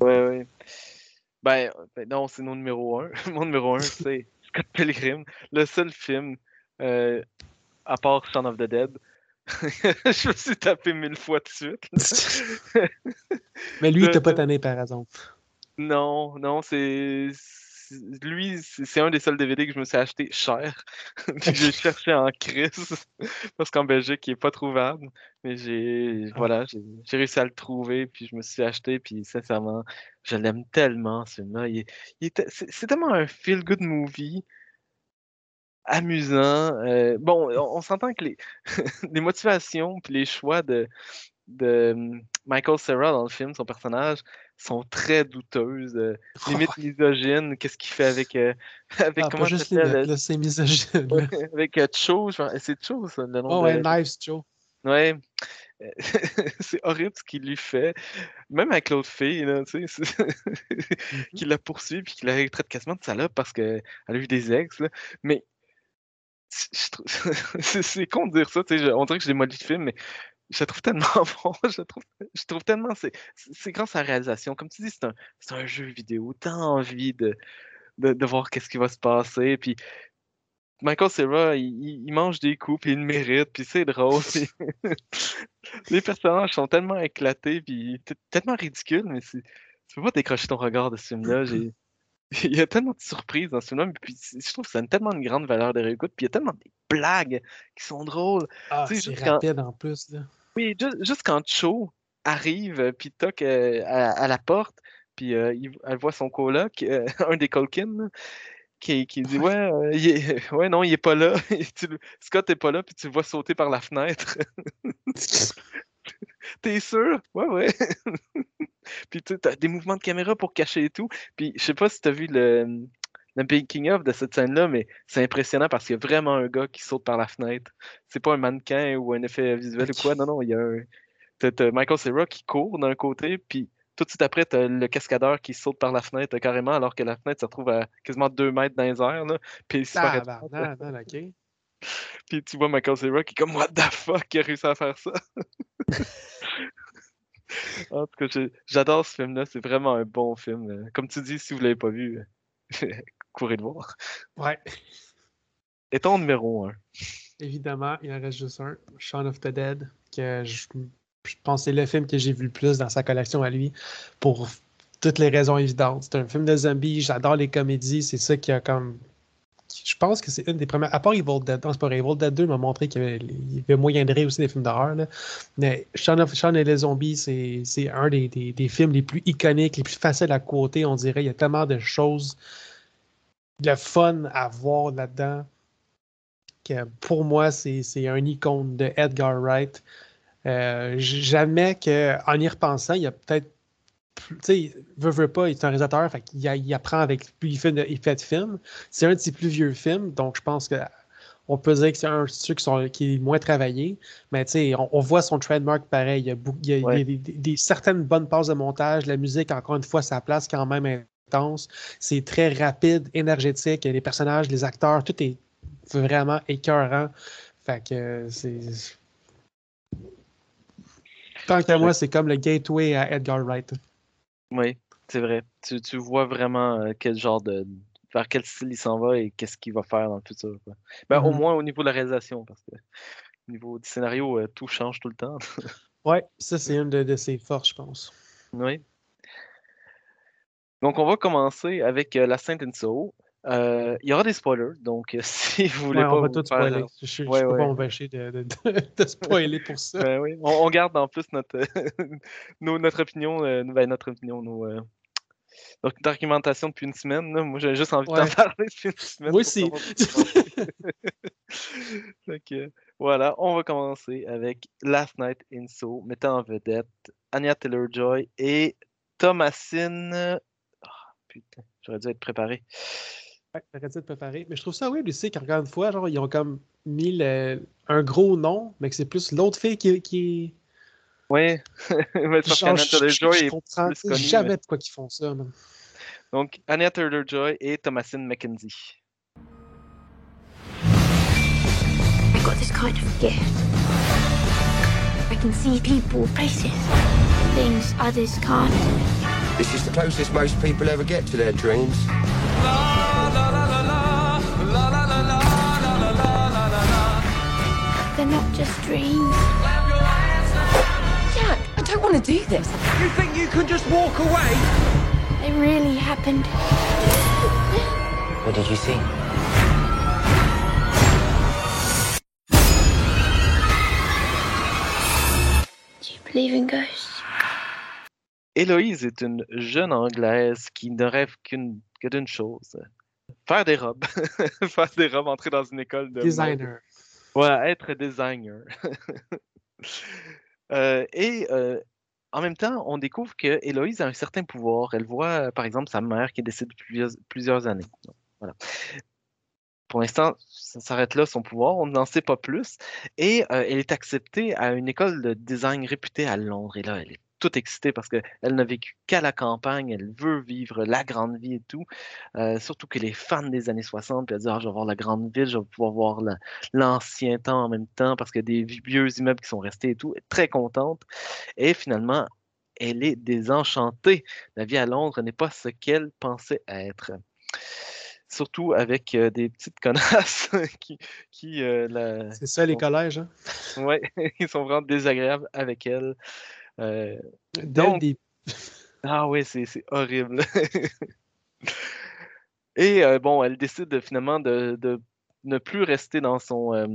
Ouais, ouais. Ben, ben non, c'est mon numéro un. (laughs) Mon numéro un, c'est Scott Pilgrim, le seul film, euh, à part Shaun of the Dead. (laughs) je me suis tapé mille fois de suite. (laughs) Mais lui, il t'a pas tanné, par exemple. Non, non, c'est. Lui, c'est un des seuls DVD que je me suis acheté cher. (laughs) J'ai cherché en crise. Parce qu'en Belgique, il est pas trouvable. Mais j'ai. Ah. Voilà, j'ai réussi à le trouver. Puis je me suis acheté. Puis sincèrement, je l'aime tellement, ce film-là. Il est- il est te- C'est c'est tellement un feel-good movie. Amusant. Euh, bon, on, on s'entend que les, (laughs) les motivations puis les choix de, de hum, Michael Cera dans le film, son personnage, sont très douteuses. euh, (laughs) limite misogyne. Qu'est-ce qu'il fait avec. euh, (laughs) avec Ah, comment juste les c'est misogyne. euh, Avec euh, Cho. C'est Cho, ça, le nom Oh, ouais, de- Knives, Joe. Ouais. C'est horrible ce qu'il lui fait. Même avec l'autre fille, là, tu sais, Mhm. qui la poursuit puis qui la traite quasiment de salope parce qu'elle a eu des ex. là. Mais (laughs) c'est con de dire ça, on dirait que je le film, mais je la trouve tellement (laughs) bon. Je trouve, je trouve tellement. C'est grâce à la réalisation. Comme tu dis, c'est un, un jeu vidéo. T'as envie de, de, de voir qu'est-ce qui va se passer. Puis Michael Cera, il, mange des coups, puis il mérite, puis c'est drôle. (laughs) Les personnages sont tellement éclatés, puis tellement ridicules, mais tu peux pas décrocher ton regard de ce film-là. (laughs) Il y a tellement de surprises dans ce film-là, puis je trouve que ça a tellement une grande valeur de réécoute, puis il y a tellement de blagues qui sont drôles. Ah, Tu sais, c'est juste quand- en plus. Là. Oui, ju- juste, quand Cho arrive, euh, puis toque euh, à, à la porte, puis euh, il- elle voit son coloc, euh, (laughs) un des Colkin, qui, qui dit Ouais, il est- (laughs) ouais, non, il est pas là. Scott est pas là, puis tu le vois sauter par la fenêtre. T'es sûr? Ouais, ouais. Puis tu as des mouvements de caméra pour cacher et tout. Puis je sais pas si t'as vu le, le making of de cette scène-là, mais c'est impressionnant parce qu'il y a vraiment un gars qui saute par la fenêtre. C'est pas un mannequin ou un effet visuel ou quoi. Non, non, il y a un. T'as, Michael Cera qui court d'un côté, puis tout de suite après, t'as le cascadeur qui saute par la fenêtre carrément, alors que la fenêtre se retrouve à quasiment deux mètres dans les airs. Là, puis disparaît. Tabarnak, non, ok. Puis tu vois Michael Cera qui est comme What the fuck, qui a réussi à faire ça. (laughs) en tout cas, j'adore ce film-là. C'est vraiment un bon film. Comme tu dis, si vous l'avez pas vu, (laughs) courez le voir. Ouais, Et ton numéro 1. évidemment, il en reste juste un. Shaun of the Dead, que je, je pense que c'est le film que j'ai vu le plus dans sa collection à lui, pour toutes les raisons évidentes. C'est un film de zombies, j'adore les comédies, c'est ça qui a comme. Je pense que c'est une des premières. À part Evil Dead, non, c'est. Evil Dead 2 m'a montré qu'il y avait, moyen de rire aussi des films d'horreur. là. Mais Shaun, et les zombies, c'est c'est un des, des- films les plus iconiques, les plus faciles à quoter, on dirait. Il y a tellement de choses, de fun à voir là-dedans que pour moi, c'est c'est un icône de Edgar Wright. Euh, j- J'admets qu'en y repensant, il y a peut-être. Tu sais, veut, veut pas, il est un réalisateur, fait il apprend avec. Plus il fait de, il fait de films. C'est un de ses plus vieux films, donc je pense que. On peut dire que c'est un de ceux qui, sont, qui est moins travaillé, mais tu sais, on, on voit son trademark pareil. Il y a, beaucoup- il y a- il y a Ouais. des, des- des- certaines bonnes passes de montage. La musique, encore une fois, sa place quand même intense. C'est très rapide, énergétique. Les personnages, les acteurs, tout est vraiment écœurant. Fait que c'est. Tant qu'à moi, c'est comme le gateway à Edgar Wright. Oui, c'est vrai. Tu, tu vois vraiment euh, quel genre de. vers quel style il s'en va et qu'est-ce qu'il va faire dans le futur. quoi. Ben, Au Mhm. moins au niveau de la réalisation, parce que au niveau du scénario, euh, tout change tout le temps. (laughs) Ouais, ça, c'est une de, de ses forces, je pense. Oui. Donc, on va commencer avec euh, La Sainte Soul. Euh, il y aura des spoilers, donc (laughs) si vous voulez Ouais, pas on va tout faire- spoiler. Je, je, je Ouais, peux pas m'empêcher de, (laughs) de, spoiler pour ça. Ben oui, on, on garde en plus notre, (laughs) nos- notre opinion, euh, ben, notre opinion, nos, euh, notre documentation depuis une semaine. là. Moi, j'ai juste envie d'en parler depuis une semaine. Moi aussi. que, voilà, on va commencer avec Last Night in So, mettant en vedette Anya Taylor-Joy et Thomasine. Ah, putain, j'aurais dû être préparé. Ouais, j'aurais dû être préparé. Mais je trouve ça weird aussi qu'encore une fois, genre, ils ont comme mis le- un gros nom, mais que c'est plus l'autre fille qui, qui Oui, mais (laughs) je, je- Taylor-Joy je est comprends plus connue, jamais mais- de quoi qu'ils font ça. man. Donc, Anya Taylor-Joy et Thomasine McKenzie. I got this kind of gift. I can see people, places, things others can't. This is the closest most people ever get to their dreams. They're just dreams. Jack, I don't want to do this. You think you can just walk away? They really happened. What did you see? Do you believe in ghosts? Héloïse est une jeune Anglaise qui ne rêve qu'une que d'une chose. Faire des robes. (laughs) Faire des robes, entrer dans une école de mode. Designer. Ouais, être designer. (laughs) Euh, et euh, en même temps, on découvre que Héloïse a un certain pouvoir. Elle voit, euh, par exemple, sa mère qui est décédée plusieurs, plusieurs années. Voilà. Pour l'instant, ça s'arrête là, son pouvoir. On n'en sait pas plus. Et elle est acceptée à une école de design réputée à Londres. Et là, elle est toute excitée parce qu'elle n'a vécu qu'à la campagne. Elle veut vivre la grande vie et tout. Euh, surtout qu'elle est fan des années 60. Puis elle dit ah, Je vais voir la grande ville, je vais pouvoir voir la- l'ancien temps en même temps parce qu'il y a des vieux immeubles qui sont restés et tout. Très contente. Et finalement, elle est désenchantée. La vie à Londres n'est pas ce qu'elle pensait être. Surtout avec euh, des petites (laughs) connasses qui, qui euh, la- C'est ça, les collèges. Hein? ouais, (laughs) ils sont vraiment désagréables avec elle. Euh, Donc- ah oui, c'est c'est horrible. (laughs) Et euh, bon, elle décide de, finalement de, de ne plus rester dans son euh,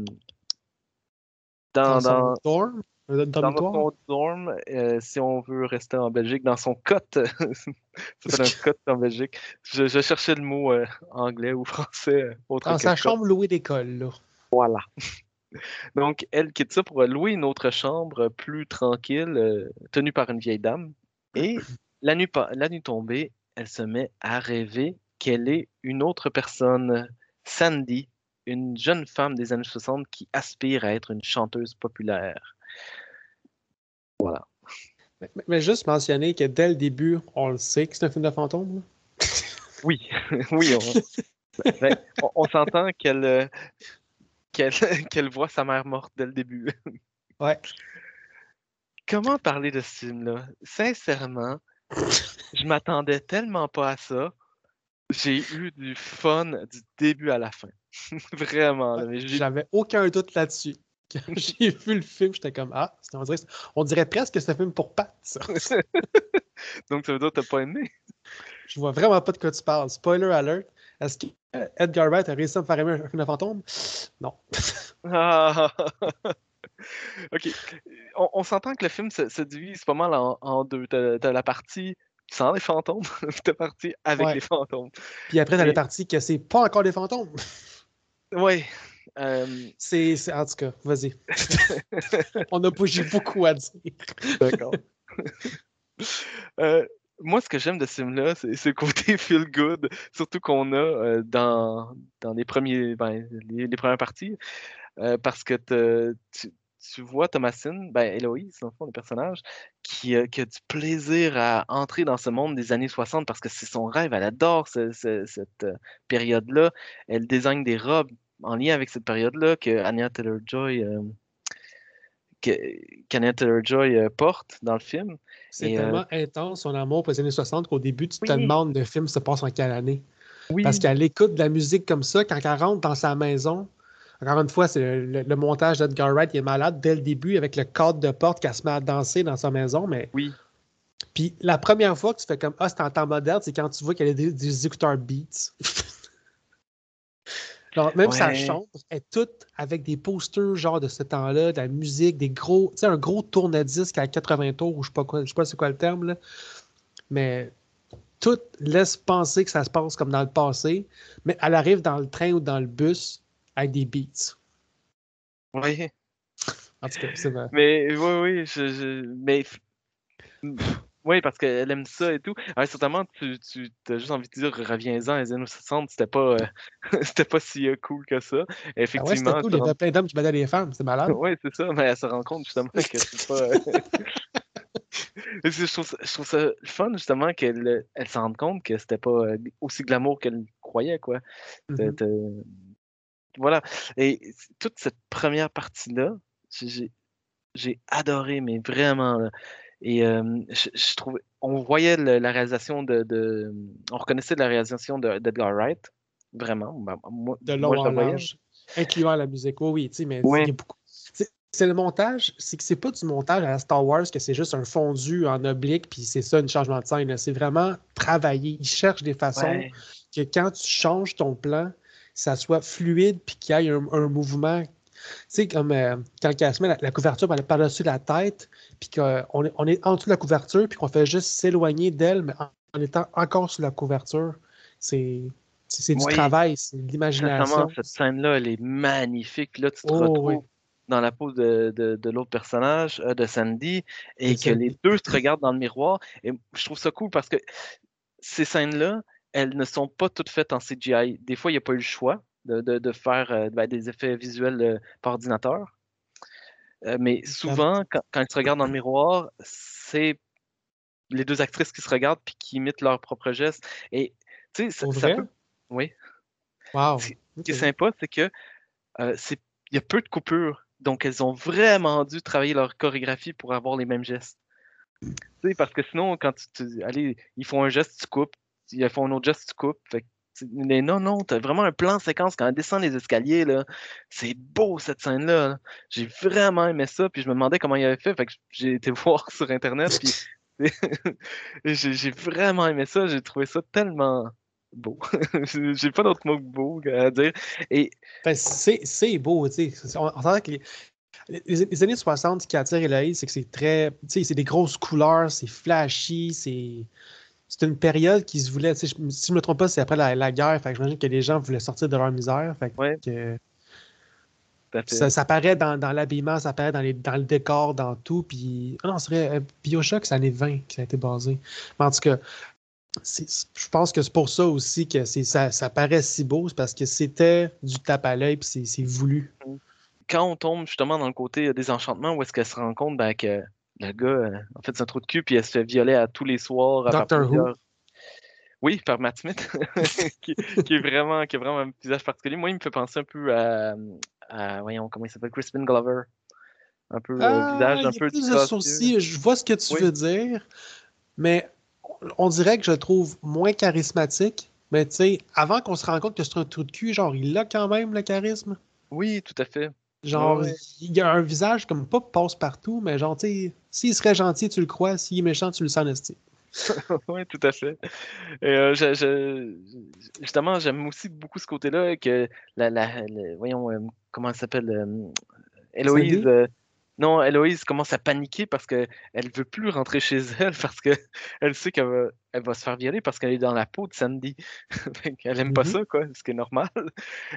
dans, Dans son dans, dorm, dans son dorm, euh, si on veut rester en Belgique, dans son cote. (laughs) S'appelle un cote en Belgique. Je, je cherchais le mot anglais ou français autre Dans sa chambre louée d'école. là. Voilà. Donc, elle quitte ça pour louer une autre chambre plus tranquille, euh, tenue par une vieille dame. Et la nuit, pa- la nuit tombée, elle se met à rêver qu'elle est une autre personne, Sandy, une jeune femme des années 60 qui aspire à être une chanteuse populaire. Voilà. Mais, mais juste mentionner que dès le début, on le sait que c'est un film de fantôme. là. Oui, (laughs) oui, on, ben, on- on s'entend qu'elle euh, qu'elle (laughs) voit sa mère morte dès le début. (laughs) Ouais. Comment parler de ce film-là? Sincèrement, je m'attendais tellement pas à ça. J'ai eu du fun du début à la fin. (laughs) Vraiment. J'avais aucun doute là-dessus. Quand j'ai vu le film, j'étais comme Ah, c'est- on dirait, on dirait presque que c'est un film pour Pat, ça. Donc, ça veut dire que t'as pas aimé? Je vois vraiment pas de quoi tu parles. Spoiler alert. Est-ce que euh, Edgar Wright a réussi à me faire aimer un film de fantôme? Non. (laughs) Ah! (laughs) OK. On, on s'entend que le film se, se divise pas mal en, en deux. T'as t'as la partie sans les fantômes, (laughs) puis t'as la partie avec Ouais. les fantômes. Puis après, t'as Et- la partie que c'est pas encore des fantômes. Oui. Euh, C'est, c'est- en tout cas, vas-y. on a pas, j'ai beaucoup à dire. D'accord. Euh, moi, ce que j'aime de ce film-là, c'est le côté (laughs) feel good, surtout qu'on a euh, dans, dans les, premiers, ben, les, premières parties, euh, parce que tu, tu vois Thomasine, ben, Héloïse, dans le fond, le personnage, qui, euh, a du plaisir à entrer dans ce monde des années 60 parce que c'est son rêve, elle adore ce- ce- cette période-là. Elle désigne des robes en lien avec cette période-là que Anya Taylor-Joy que- qu'Anya Taylor-Joy euh, porte dans le film. C'est euh, tellement intense son amour pour les années 60 qu'au début, tu te demandes le film se passe en quelle année? Oui, Parce qu'elle écoute de la musique comme ça quand elle rentre dans sa maison. Encore une fois, c'est le, le- le montage d'Edgar Wright qui est malade dès le début avec le cadre de porte qu'elle se met à danser dans sa maison. Mais oui, puis la première fois que tu fais comme Ah, c'est en temps moderne, c'est quand tu vois qu'elle a des, des écouteurs Beats. (laughs) Même sa Ouais. chambre est toute avec des posters genre de ce temps-là, de la musique, des gros, tu sais, un gros tourne-disque à 80 tours, ou je sais pas quoi, je sais pas c'est quoi le terme, là. Mais tout laisse penser que ça se passe comme dans le passé, mais elle arrive dans le train ou dans le bus avec des beats. Oui. En tout cas, c'est vrai. Mais oui, oui, je, je- mais oui, parce qu'elle aime ça et tout. Alors, certainement, tu, tu as juste envie de dire reviens-en, les années 60, c'était pas, euh, (laughs) c'était pas si euh, cool que ça. Ah ouais, Effectivement, cool, il y avait plein d'hommes qui battaient les femmes, c'est malade. Oui, c'est ça, mais elle se rend compte justement que c'est pas. euh, (laughs) (laughs) je, trouve ça, je trouve ça fun justement qu'elle elle se rende compte que c'était pas aussi glamour qu'elle croyait, quoi. Mhm. T'as- Voilà. Et toute cette première partie-là, j'ai adoré, mais vraiment. là. Et euh, je, je trouvais, on voyait le- la réalisation de, de- On reconnaissait la réalisation de- d'Edgar Wright, vraiment. Ben, moi, de moi, long en large, incluant la musique. Oui, oui, tu sais, mais Ouais. il y a beaucoup. C'est le montage, c'est que c'est pas du montage à la Star Wars, que c'est juste un fondu en oblique, puis c'est ça, un changement de scène. C'est vraiment travaillé. Ils cherchent des façons Ouais. que quand tu changes ton plan, ça soit fluide, puis qu'il y ait un, un mouvement. Tu sais, comme euh, quand elle se met la, la couverture par- par-dessus la tête, puis qu'on est, on est en dessous de la couverture, puis qu'on fait juste s'éloigner d'elle, mais en, en étant encore sous la couverture. C'est c'est du Oui. travail, c'est de l'imagination. Cette scène-là, elle est magnifique. Là, tu te Oh, retrouves oui. dans la peau de, de- de l'autre personnage, euh, de Sandy, et que Sandy. les deux se regardent dans le miroir. Et je trouve ça cool parce que ces scènes-là, elles ne sont pas toutes faites en CGI. Des fois, il n'y a pas eu le choix de, de- de faire euh, ben, des effets visuels euh, par ordinateur. Euh, mais souvent, quand, quand ils se regardent dans le miroir, c'est les deux actrices qui se regardent puis qui imitent leurs propres gestes. Et tu sais, ça, peut. Oui. Wow. Ce qui est sympa, c'est que euh, c'est il y a peu de coupures. Donc, elles ont vraiment dû travailler leur chorégraphie pour avoir les mêmes gestes. Tu sais, parce que sinon, quand tu, tu- allez, ils font un geste, tu coupes. Ils font un autre geste, tu coupes. Fait mais non, non, t'as vraiment un plan séquence quand elle descend les escaliers, là. C'est beau, cette scène-là. là. J'ai vraiment aimé ça, puis je me demandais comment il avait fait. Fait que j'ai été (laughs) voir sur Internet, puis (laughs) j'ai vraiment aimé ça. J'ai trouvé ça tellement beau. (laughs) J'ai pas d'autre mot que beau à dire. Et c'est beau, tu sais. On, on que les, années 60, ce qui attire Héloïse, c'est que c'est très. Tu sais, c'est des grosses couleurs, c'est flashy, c'est. C'est une période qui se voulait. Si je me trompe pas, c'est après la, la guerre. Fait que j'imagine que les gens voulaient sortir de leur misère. Fait que, Ouais. ça, ça paraît dans, dans l'habillement, ça paraît dans, les, dans le décor, dans tout. Puis. Ah non, c'est vrai, euh, Bioshock, c'est l'année 20 que ça a été basé. Mais en tout cas, je pense que c'est pour ça aussi que c'est ça, ça paraît si beau. C'est parce que c'était du tape à l'œil, puis c'est- c'est voulu. quand on tombe justement dans le côté euh, des enchantements, où est-ce qu'elle se rend compte ben, que le gars, euh, en fait, c'est un trou de cul, puis elle se fait violer à tous les soirs. à par Doctor Who? Oui, par Matt Smith, (laughs) qui, qui est vraiment, qui a vraiment un visage particulier. Moi, il me fait penser un peu à, à- voyons, comment il s'appelle, Crispin Glover. Un peu, euh, Ah, visage un peu plus de sourcils. Je vois ce que tu Oui. veux dire, mais on dirait que je le trouve moins charismatique. Mais tu sais, avant qu'on se rende compte que c'est un trou de cul, genre, il a quand même le charisme. Oui, tout à fait. Genre, Ouais. il y a un visage comme pas passe-partout, mais genre, tu sais, s'il serait gentil, tu le crois. S'il est méchant, tu le sens en esti. (laughs) Oui, tout à fait. Et, euh, je- je- justement, j'aime aussi beaucoup ce côté-là que la, la- la- voyons, euh, comment elle s'appelle, euh, Héloïse. Non, Héloïse commence à paniquer parce que elle veut plus rentrer chez (laughs) elle parce que elle sait qu'elle va, elle va se faire violer parce qu'elle est dans la peau de Sandy. (laughs) Fait qu'elle aime pas Mhm. ça, quoi, ce qui est normal.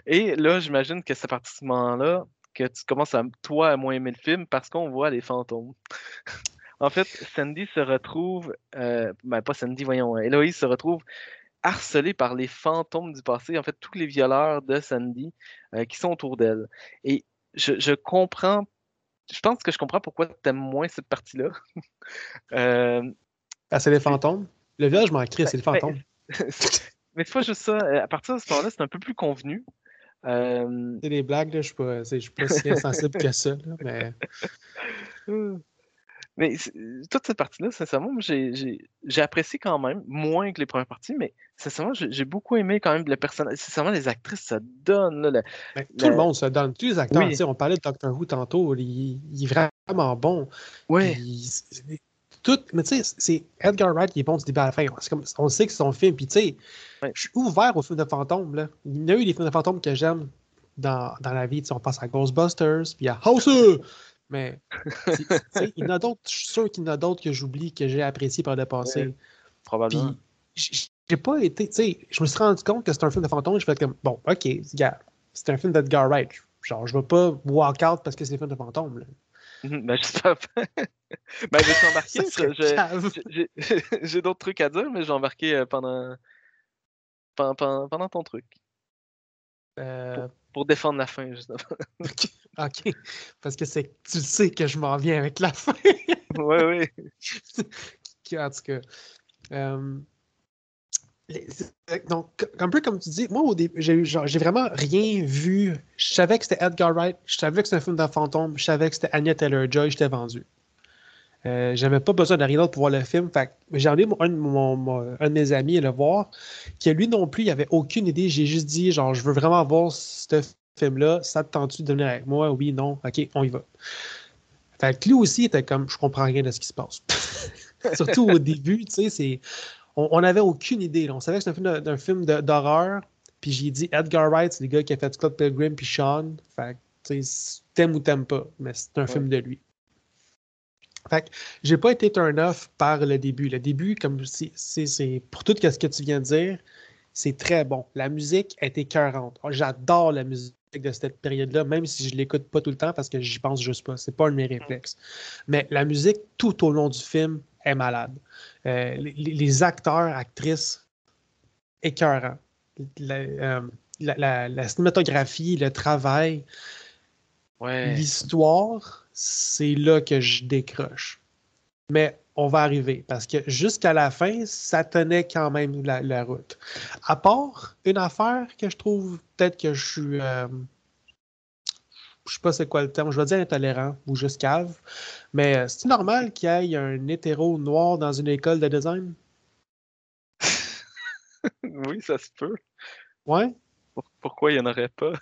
Et là, j'imagine que c'est à partir de ce moment-là que tu commences à, toi, à moins aimer le film parce qu'on voit les fantômes. (laughs) En fait, Sandy se retrouve, euh, ben pas Sandy, voyons, euh, Héloïse se retrouve harcelée par les fantômes du passé, en fait, tous les violeurs de Sandy euh, qui sont autour d'elle. Et je, je comprends, je pense que je comprends pourquoi tu aimes moins cette partie-là. (laughs) Euh, Ah, c'est les fantômes? Le viol, je m'en crie, c'est les Ben, (laughs) fantômes. mais c'est pas juste ça. euh, À partir de ce moment-là, c'est un peu plus convenu. Euh, C'est des blagues, là, je suis je suis pas si insensible que ça, là, mais (laughs) Mais toute cette partie-là, sincèrement, j'ai apprécié quand même, moins que les premières parties, mais sincèrement, j'ai beaucoup aimé quand même le personnage. Sincèrement, les actrices, ça donne. Là, le- ben, tout le monde se donne. Tous les acteurs, Oui. on parlait de Doctor Who tantôt, il, il est vraiment bon. Puis, c'est- tout. Mais tu sais, c'est Edgar Wright qui est bon du début à la fin. Comme, on sait que c'est son film. Puis tu sais, Ouais. je suis ouvert aux films de fantômes. Là. Il y en a eu des films de fantômes que j'aime dans, dans la vie. Tu sais, on pense à Ghostbusters, puis à House. Mais c'est- (laughs) tu sais, il y en a d'autres, je suis sûr qu'il y en a d'autres que j'oublie, que j'ai apprécié par le passé. Puis Probablement. j- j'ai pas été, tu sais, je me suis rendu compte que c'est un film de fantôme. Je fais comme, bon, ok, gars, c'est un film d'Edgar Wright. Genre, je vais pas walk out parce que c'est un film de fantôme. Là. (laughs) Ben, j'espère pas. (laughs) ben, Je- je- cave. (laughs) j'ai- d'autres trucs à dire, mais j'ai embarqué euh, pendant... Pendant, pendant, ton truc. Euh, Pour défendre la fin, justement. ok, parce que c'est, tu sais que je m'en viens avec la fin. ouais. Qui- en tout cas. euh, donc, co- un peu comme tu dis, moi, au début, j'ai, vraiment rien vu. Je savais que c'était Edgar Wright, je savais que c'était un film de fantôme, je savais que c'était Anya Taylor-Joy, j'étais vendu. Euh, j'avais pas besoin de rien d'autre pour voir le film. J'ai emmené un, de mes amis à le voir, qui lui non plus, il avait aucune idée. J'ai juste dit, genre, je veux vraiment voir ce film-là. Ça te tente-tu de venir avec moi? Oui, non. OK, on y va. Fait lui aussi était comme, je comprends rien de ce qui se passe. (laughs) Surtout au début, tu sais, c'est. On n'avait aucune idée. là. On savait que c'était un film d'horreur. Puis j'ai dit Edgar Wright, c'est le gars qui a fait Scott Pilgrim puis Sean. Fait que, tu sais, t'aimes ou t'aimes pas, mais c'est un film de lui. Fait que j'ai pas été turn off par le début. Le début, comme c'est- pour tout ce que tu viens de dire, c'est très bon. La musique est écœurante. Oh, J'adore la musique de cette période-là, même si je l'écoute pas tout le temps parce que j'y pense juste pas. C'est pas un de mes réflexes. Mais la musique, tout au long du film, est malade. Euh, les, les acteurs, actrices, écœurants. La, euh, la- la- la cinématographie, le travail, Ouais. l'histoire, c'est là que je décroche. Mais on va arriver parce que jusqu'à la fin, ça tenait quand même la, la route. À part une affaire que je trouve peut-être que je suis. euh, je sais pas c'est quoi le terme, je vais dire intolérant ou juste cave. Mais euh, c'est normal qu'il y ait un hétéro noir dans une école de design? (laughs) oui, ça se peut. Ouais. Pour- Pourquoi il n'y en aurait pas?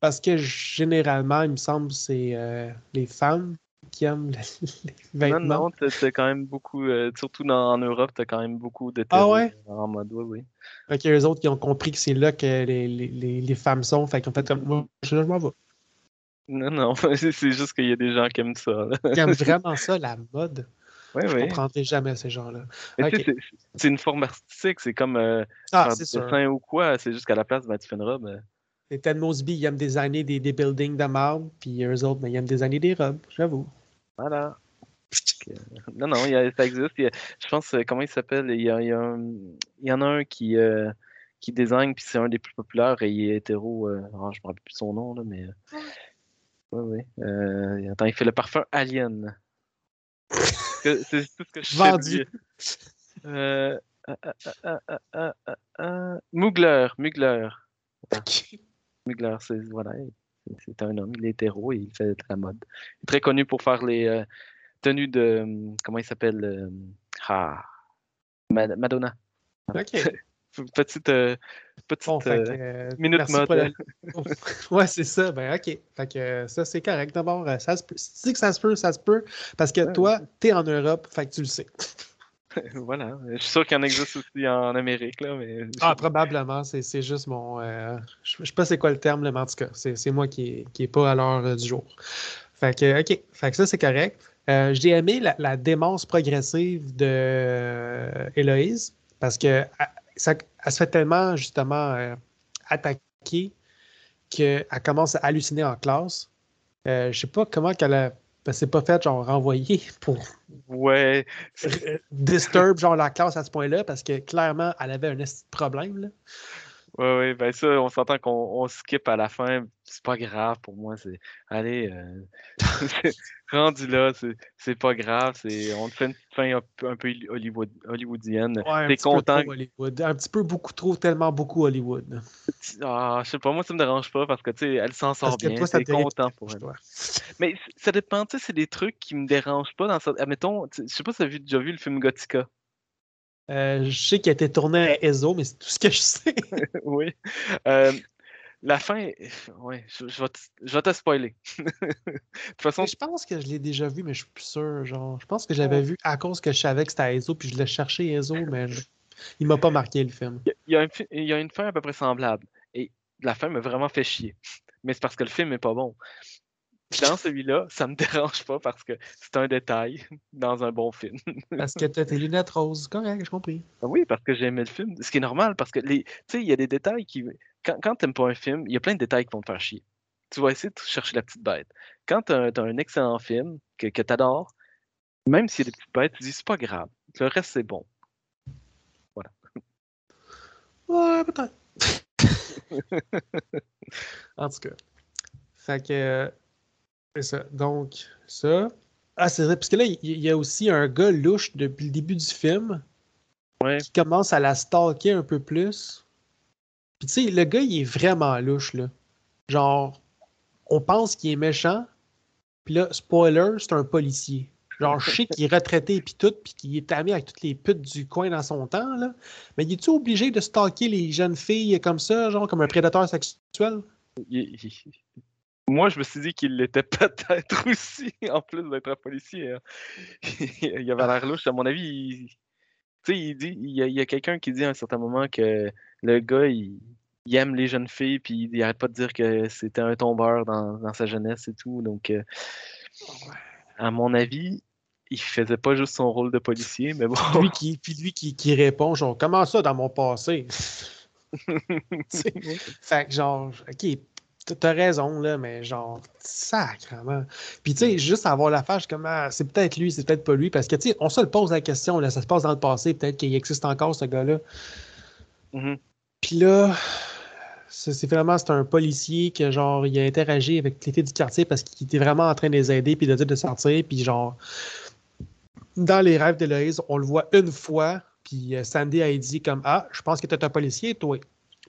Parce que généralement, il me semble que c'est euh, les femmes qui aiment les, (laughs) les Non, vêtements. non, t'as t'as quand même beaucoup, euh, surtout dans, en Europe, t'as quand même beaucoup de Ah ouais? en mode, oui, oui. Fait qu'il y a eux autres qui ont compris que c'est là que les, les, les, les femmes sont. Fait qu'ils ont fait comme moi, je, je m'en vais. Non, non, (laughs) c'est juste qu'il y a des gens qui aiment ça. Là. Ils aiment (laughs) vraiment ça, la mode. Oui, Je oui. comprendrai jamais ces gens-là. Mais tu sais, Ok. c'est- une forme artistique, c'est comme euh, Ah, sûr. dessin ou quoi, c'est juste qu'à la place, ben, tu fais une robe. euh. Les Ted Mosby, ils aiment designer des, des buildings de marbre, puis eux autres, ben, ils aiment designer des robes, j'avoue. Voilà. Euh, Non, non, il y a- ça existe. Il y a- je pense, euh, comment il s'appelle? Il il un- il y en a un qui, euh, qui design, puis c'est un des plus populaires, et il est hétéro. euh, je ne me rappelle plus son nom, là, mais. Oui, oui. Euh, attends, il fait le parfum Alien. (laughs) C'est tout ce que je Vendu. Euh, ah, ah, ah, Mugler, Mugler. Mugler, c'est voilà, c'est- un homme, il est hétéro et il fait de la mode. Il est très connu pour faire les euh, tenues de hum, comment il s'appelle euh, ah, Ma- Madonna. OK. (laughs) Petite euh, petite Bon, euh, euh, minute mode. la- (laughs) ouais, c'est ça. Ben, OK. Fait que ça, c'est correct. D'abord, ça se peut. Si tu dis que ça se peut, ça se peut. Parce que Ouais. toi, t'es en Europe, fait que tu le sais. (laughs) voilà, je suis sûr qu'il y en existe aussi en Amérique là, mais Ah, probablement. C'est juste mon. euh, je je sais pas c'est quoi le terme, mais en tout cas, c'est moi qui est pas à l'heure du jour. Fait que, OK. Fait que ça, c'est correct. Euh, J'ai aimé la, la démence progressive de euh, Héloïse parce que ça, elle se fait tellement, justement, euh, attaquer qu'elle commence à halluciner en classe. Euh, je sais pas comment qu'elle a. Elle s'est pas fait genre renvoyer (laughs) pour ouais, disturb genre la classe à ce point-là parce que clairement elle avait un problème là. Ouais, ouais, ben ça, on s'entend qu'on on skip à la fin, c'est pas grave pour moi, c'est allez, euh, (laughs) rendu là, c'est- c'est pas grave, c'est on te fait une fin un, peu- un peu Hollywood, hollywoodienne. Ouais, T'es petit peu content Hollywood. Un petit peu beaucoup trop, tellement beaucoup Hollywood. Ah, je sais pas, moi ça me dérange pas parce que tu sais, elle s'en sort Parce bien, t'es te content pour elle. Mais ça dépend, tu sais, c'est des trucs qui me dérangent pas dans ça. Admettons, je sais pas si t'as déjà vu le film Gothica. Euh, je sais qu'il a été tourné à ESO, mais c'est tout ce que je sais. (laughs) oui. Euh, La fin, ouais, je, je vais, te, je vais te spoiler. (laughs) de toute façon, Mais je pense que je l'ai déjà vu, mais je suis plus sûr. Genre, je pense que je l'avais vu à cause que je savais que c'était Ezo, puis je l'ai cherché Ezo, mais je- il m'a pas marqué le film. il y, a un il y a une fin à peu près semblable. Et la fin m'a vraiment fait chier. Mais c'est parce que le film est pas bon. Dans celui-là, ça me (laughs) dérange pas parce que c'est un détail (laughs) dans un bon film. (laughs) Parce que t'as tes lunettes roses. Correct, j'ai compris. Ah Oui, parce que j'ai aimé le film. Ce qui est normal, parce que les, tu sais, il y a des détails qui. Quand, quand t'aimes pas un film, il y a plein de détails qui vont te faire chier. Tu vas essayer de chercher la petite bête. Quand t'as un, t'as un excellent film que, que t'adores, même s'il y a des petites bêtes, tu dis c'est pas grave. Le reste, c'est bon. Ouais, peut-être. en tout cas. Fait que. C'est ça. Donc, ça. Ah, c'est vrai. Parce que là, il y a aussi un gars louche depuis le début du film Ouais. qui commence à la stalker un peu plus. Puis, tu sais, le gars, il est vraiment louche, là. Genre, on pense qu'il est méchant. Puis là, spoiler, c'est un policier. Genre, je sais qu'il est retraité puis tout, puis qu'il est ami avec toutes les putes du coin dans son temps, là. Mais il est-tu obligé de stalker les jeunes filles comme ça, genre comme un prédateur sexuel? Il- (laughs) il- Moi, je me suis dit qu'il l'était (laughs) peut-être aussi, en plus d'être un policier. hein. (laughs) il avait l'air louche. À mon avis, il... tu sais, il dit, il y a, quelqu'un qui dit à un certain moment que le gars, il, il aime les jeunes filles, puis il arrête pas de dire que c'était un tombeur dans, dans sa jeunesse et tout. Donc, euh, à mon avis, il faisait pas juste son rôle de policier, mais bon. Lui qui, puis lui qui, qui répond, genre, comment ça dans mon passé? (laughs) Fait que genre, ok, t'as- raison, là, mais genre, sacrement. Puis tu sais, juste avoir la fâche comme, ah, c'est peut-être lui, c'est peut-être pas lui, parce que tu sais, on se le pose la question, là, ça se passe dans le passé, peut-être qu'il existe encore ce gars-là. Mhm. Puis là, c'est vraiment c'est un policier que genre il a interagi avec filles du quartier parce qu'il était vraiment en train de les aider puis de dire de sortir puis genre dans les rêves d'Héloïse, on le voit une fois puis euh, Sandy a dit comme ah, je pense que t'es un policier toi.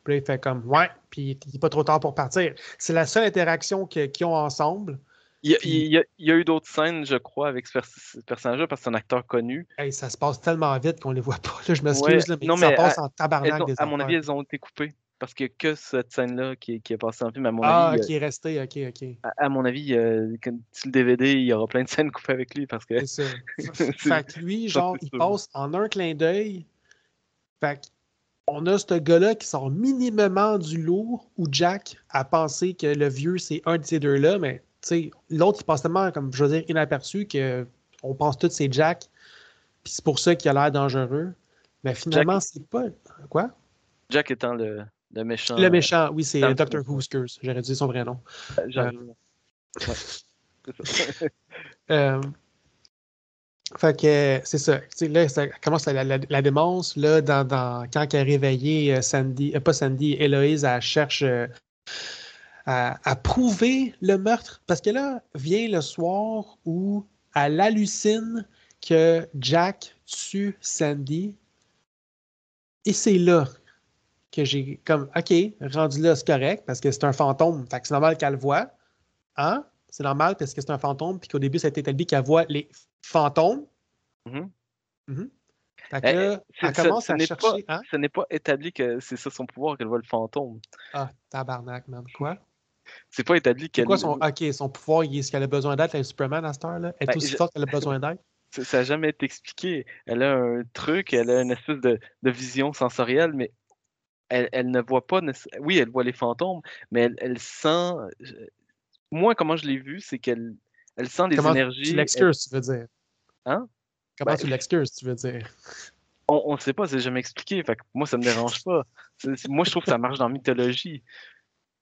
Puis là, il fait comme ouais, puis il est pas trop tard pour partir. C'est la seule interaction que- qu'ils ont ensemble. Il y a, Puis- il y a- il y a eu d'autres scènes, je crois, avec ce, pers- ce personnage-là, parce que c'est un acteur connu. Hey, ça se passe tellement vite qu'on les voit pas. Là, je m'excuse, Ouais, mais non, ça mais passe à- en tabarnak ont- des à mon avis, elles ont été coupées. Parce a que cette scène-là qui, qui est passée en film. À mon Ah, avis, qui est resté, ok, ok. à, à mon avis euh, quand- sur le DVD, il y aura plein de scènes coupées avec lui parce que C'est ça. (laughs) Fait que lui, genre, il passe en un clin d'œil. Fait on a ce gars-là qui sort minimement du lourd où Jack a pensé que le vieux, c'est un de ces deux-là, mais tu sais, l'autre, il passe tellement, comme je veux dire, inaperçu que on pense tous que c'est Jack. Puis c'est pour ça qu'il a l'air dangereux. Mais finalement, c'est pas. Quoi? Jack étant le, le méchant. Le méchant, oui, c'est Dr. film. Whoskers. J'aurais dit son vrai nom. euh, j'arrive. Ouais. C'est ça. (laughs) Euh, fait que c'est ça. Là, ça commence la, la- démence. Là, dans, dans- quand elle est réveillée, euh, Sandy, euh, pas Sandy, Héloïse, elle cherche euh, à, à prouver le meurtre. Parce que là, vient le soir où elle hallucine que Jack tue Sandy. Et c'est là que j'ai comme, OK, rendu là, c'est correct, parce que c'est un fantôme. Fait que c'est normal qu'elle le voit. Hein? C'est normal parce que c'est un fantôme, puis qu'au début, ça a été établi qu'elle voit les fantômes. Que c'est- elle ce- commence ce à chercher. Hein? Ce n'est pas établi que c'est ça son pouvoir qu'elle voit le fantôme. Ah, tabarnak, man. Quoi? C'est pas établi qu'elle. quoi son. Ok, son pouvoir, il est ce qu'elle a besoin d'être, la Superman à cette heure-là? Elle est Ben, aussi je- forte qu'elle a besoin d'être? Ça n'a jamais été expliqué. Elle a un truc, elle a une espèce de, de vision sensorielle, mais elle, elle ne voit pas. Oui, elle voit les fantômes, mais elle, elle sent. Moi, comment je l'ai vu, c'est qu'elle elle sent des Comment énergies. tu l'excuses, tu veux dire? Hein? Comment Ben, tu l'excuses, tu veux dire? On ne sait pas, c'est jamais expliqué. Fait que moi, ça me dérange pas. Moi, je trouve que ça marche dans la mythologie.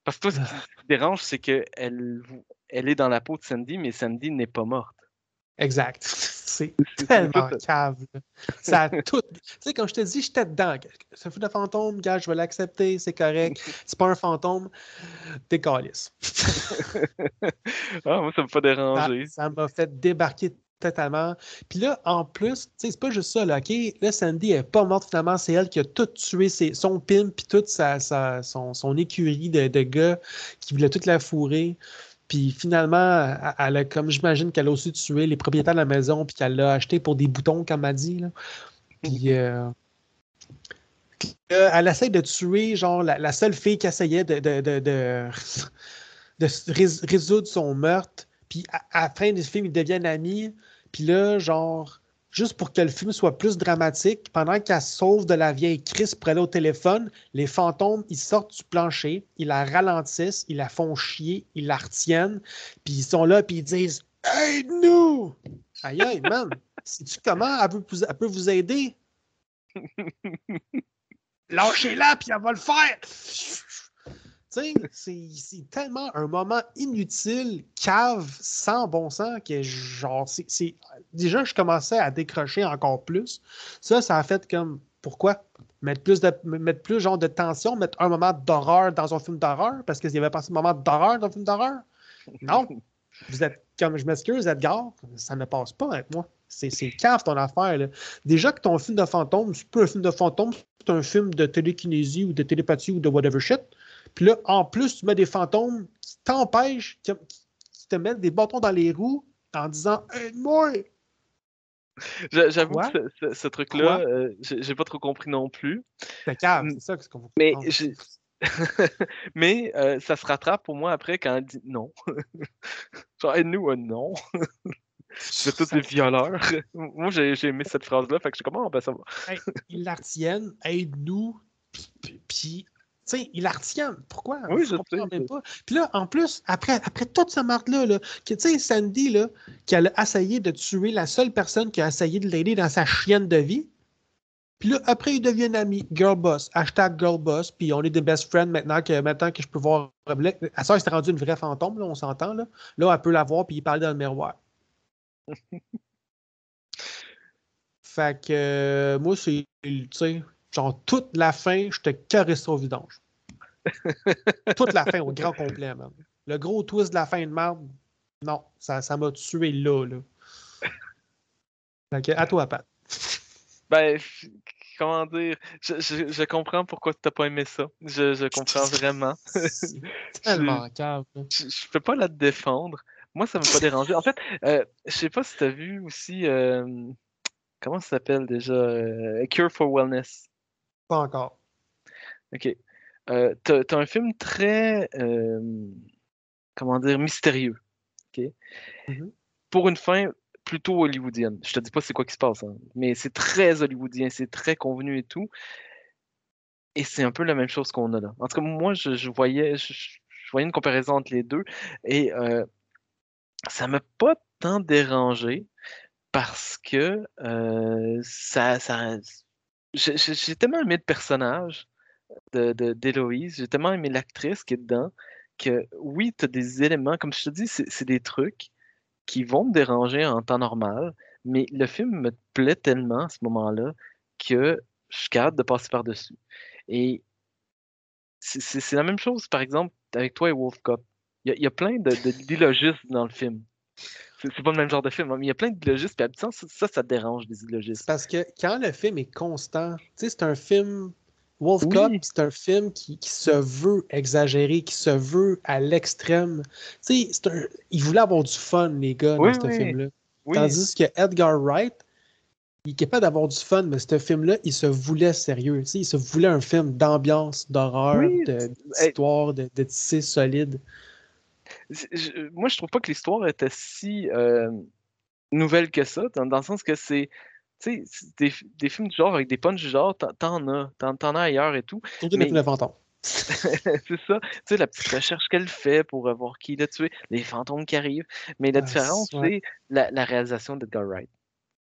Parce que toi, ce qui te dérange, c'est qu'elle elle est dans la peau de Sandy, mais Sandy n'est pas morte. Exact. (laughs) C'est tellement cave. là. Ça a tout. Tu sais, quand je te dis, j'étais dedans. Ça fout de fantôme, gars, je vais l'accepter, c'est correct. (laughs) C'est pas un fantôme. T'es calice. Ah, moi, ça me fait déranger. Ça m'a fait débarquer totalement. Puis là, en plus, tu sais, c'est pas juste ça, là, OK? Là, Sandy est pas morte finalement, c'est elle qui a tout tué, ses- son pimp, puis toute sa, sa- son, son écurie de, de gars qui voulaient toute la fourrer. Puis finalement, elle- a, comme j'imagine qu'elle a aussi tué les propriétaires de la maison, puis qu'elle l'a acheté pour des boutons, comme elle dit. Là. Puis, euh, Euh, elle essaie de tuer, genre, la, la seule fille qui essayait de, de, de, de, (laughs) de se rés- résoudre son meurtre. Puis à, à la fin du film, ils deviennent amis. Puis là, genre, juste pour que le film soit plus dramatique, pendant qu'elle sauve de la vieille Chris pour aller au téléphone, les fantômes, ils sortent du plancher, ils la ralentissent, ils la font chier, ils la retiennent. Puis ils sont là, puis ils disent Aide-nous! Aïe, aïe, man! (laughs) Sais-tu comment elle peut, vous- elle peut vous aider? (laughs) Lâchez-la, puis elle va le faire! C'est tellement un moment inutile, cave, sans bon sens, que genre, c'est-. Déjà, je commençais à décrocher encore plus. Ça, ça a fait comme. Pourquoi? Mettre plus, de, mettre genre de tension, mettre un moment d'horreur dans un film d'horreur, parce qu'il y avait pas un moment d'horreur dans un film d'horreur? Non! Vous êtes, comme je m'excuse, Edgar, ça ne passe pas avec moi. C'est c'est cave ton affaire. Là. Déjà que ton film de fantôme, c'est pas un film de fantôme, c'est un film de télékinésie ou de télépathie ou de whatever shit. Puis là, en plus, tu mets des fantômes qui t'empêchent, qui, qui te mettent des bâtons dans les roues en disant Aide-moi! J'a- J'avoue que ce, ce- ce truc-là, euh, j'ai pas trop compris non plus. C'est cave, Mm. c'est ça ce qu'on veut Mais (laughs) Mais euh, ça se rattrape pour moi après quand elle dit non. (laughs) Genre, aide-nous, euh, non. (laughs) C'est tous des violeurs. moi, j'ai aimé cette phrase-là. Fait que je suis comme, Ah, ben ça va. Hey, ils la retiennent, aide-nous, puis- sais, ils la retiennent. Pourquoi? Oui, je comprends même pas. Puis là, en plus, après, après toute ce marque-là, là, que, tu sais, Sandy, là, qui a essayé de tuer la seule personne qui a essayé de l'aider dans sa chienne de vie, puis là, après, ils deviennent amis. Girl boss. Hashtag girl boss. Puis on est des best friends maintenant que, maintenant que je peux voir. À ça, elle s'est rendue une vraie fantôme, là, on s'entend. Là. là, elle peut la voir puis il parle dans le miroir. (laughs) fait que euh, moi, c'est, tu sais, genre toute la fin, je te caresse au vidange. (laughs) toute la fin au grand complet, man. Le gros twist de la fin de marde, non, ça, ça m'a tué là, là. Que, à toi, Pat. Ben, comment dire, je, je, je comprends pourquoi tu n'as pas aimé ça. Je, je comprends vraiment. (laughs) (laughs) C'est tellement là. Je, je peux pas la défendre. Moi, ça m'a pas dérangé. En fait, euh, je sais pas si tu as vu aussi. euh, comment ça s'appelle déjà euh, Cure for Wellness. Pas encore. Ok. Euh, t'as, t'as un film très. euh, comment dire Mystérieux. Ok? Mhm. Pour une fin plutôt hollywoodienne. Je te dis pas c'est quoi qui se passe, hein, mais c'est très hollywoodien, c'est très convenu et tout. Et c'est un peu la même chose qu'on a là. En tout cas, moi, je, je voyais, je, je voyais une comparaison entre les deux et euh, ça m'a pas tant dérangé parce que euh, ça, ça, j'ai tellement aimé le personnage de, de- d'Héloïse, j'ai tellement aimé l'actrice qui est dedans que oui, tu as des éléments, comme je te dis, c'est des trucs qui vont me déranger en temps normal, mais le film me plaît tellement à ce moment-là que je suis capable de passer par-dessus. Et c'est- la même chose, par exemple, avec toi et Wolf Cop. Il y a, plein de, de dans le film. C'est pas le même genre de film, hein, mais il y a plein d'illogismes, puis habituellement, ça, ça, ça te dérange, des C'est illogismes. parce que quand le film est constant, tu sais, c'est un film. Wolf Oui. Cop, c'est un film qui, qui se veut exagéré, qui se veut à l'extrême. Tu sais, un- il voulait avoir du fun, les gars, Oui, dans ce oui. film-là. Tandis que Edgar Wright, il est capable d'avoir du fun, mais ce film-là, il se voulait sérieux. Tu sais, il se voulait un film d'ambiance, d'horreur, de- d'histoire, de, de tissé solide. Je- moi, je trouve pas que l'histoire était si euh, nouvelle que ça, dans, dans le sens que c'est. Tu sais, des, des films du genre avec des punchs du genre, t'en- as, t'en as ailleurs et tout. Surtout Mais- les films de fantômes. (laughs) c'est ça. Tu sais, la petite recherche qu'elle fait pour euh, voir qui l'a tué, les fantômes qui arrivent. Mais la Ah, différence, c'est la, la réalisation d'Edgar Wright,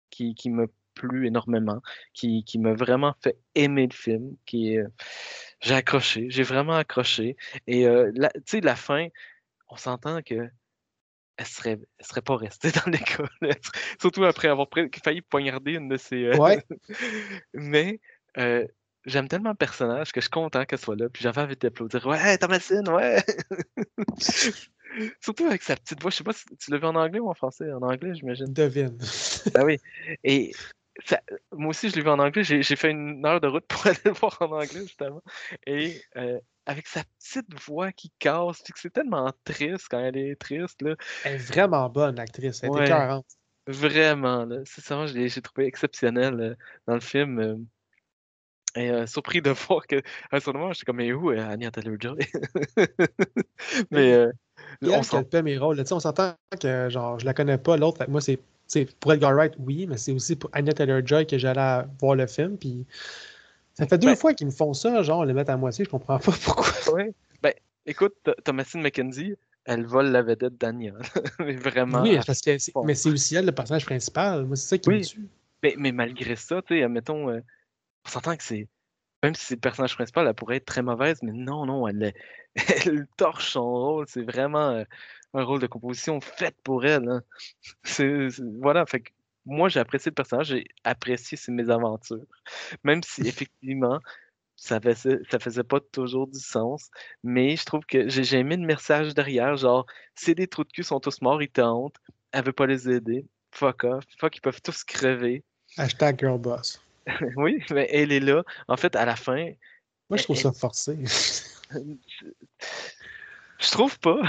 qui, qui m'a plu énormément, qui, qui m'a vraiment fait aimer le film, qui euh, j'ai accroché, j'ai vraiment accroché. Et euh, tu sais, la fin, on s'entend que elle serait, elle serait pas restée dans (laughs) l'école. Surtout après avoir failli poignarder une de ses. euh, Ouais. (laughs) Mais euh, j'aime tellement le personnage que je suis content qu'elle soit là. Puis j'avais envie d'applaudir. Ouais, Thomasine, ouais! (laughs) Surtout avec sa petite voix. Je sais pas si tu l'as vu en anglais ou en français. En anglais, j'imagine. Devine. Ah oui. Et ça- moi aussi, je l'ai vu en anglais. J'ai j'ai fait une heure de route pour aller le voir en anglais, justement. Et euh, avec sa petite voix qui casse, c'est tellement triste quand elle est triste, là. Elle est vraiment bonne, l'actrice. Elle est Ouais. écœurante. Vraiment, là. Sincèrement, je l'ai j'ai trouvé exceptionnel euh, dans le film. euh. Et euh, surpris de (laughs) voir que, à ce moment, j'étais comme, mais où euh, Anya Taylor-Joy? (laughs) mais on elle, s'en qu'elle paie mes rôles. là. On s'entend que genre, je la connais pas, l'autre. Moi, c'est c'est pour Edgar Wright, oui, mais c'est aussi pour Anya Taylor-Joy que j'allais voir le film. Puis ça fait deux Ben- fois qu'ils me font ça, genre, le mettre à moitié. Je comprends pas pourquoi. (laughs) Ouais. Ben, écoute, Th- Thomasine McKenzie, elle vole la vedette d'Anya. (laughs) mais vraiment. Oui, parce que c'est- mais c'est aussi elle le personnage principal. Moi, c'est ça qui Oui. me tue. Mais, mais malgré ça, tu sais, admettons, euh, on s'entend que c'est. Même si c'est le personnage principal, elle pourrait être très mauvaise, mais non, non, elle, (laughs) elle torche son rôle. C'est vraiment euh, un rôle de composition fait pour elle. hein. C'est, c'est- voilà, fait que moi, j'ai apprécié le personnage, j'ai apprécié ses mésaventures. Même si, (laughs) effectivement, ça faisait, ça faisait pas toujours du sens, mais je trouve que j'ai, aimé le message derrière, genre, c'est des trous de cul, sont tous morts, ils te hantent, elle veut pas les aider, fuck off, fuck, ils peuvent tous crever. Hashtag girlboss. (laughs) Oui, mais elle est là. En fait, à la fin, Moi, je trouve Elle- ça forcé. (laughs) je trouve pas.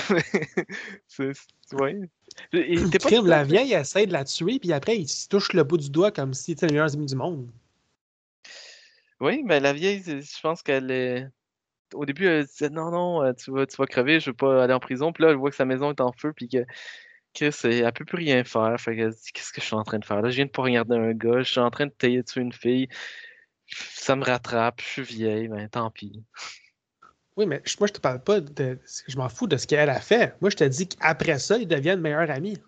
C'est- ouais. (clears throat) T'es pas Crime, la vieille essaie de la tuer, puis après, il se touche le bout du doigt comme si c'était le meilleur ami du monde. Oui, mais la vieille, je pense qu'elle est. Au début, elle disait non, non, euh, tu vas, tu vas crever, je veux pas aller en prison. Puis là, elle voit que sa maison est en feu, puis que Chris, elle, elle peut plus rien faire. Fait qu'elle se dit Qu'est-ce que je suis en train de faire là? Je viens de pas regarder un gars, je suis en train de tailler dessus une fille. Ça me rattrape, je suis vieille, ben tant pis. Oui, mais moi, je te parle pas de. Je m'en fous de ce qu'elle a fait. Moi, je te dis qu'après ça, ils deviennent meilleurs amis.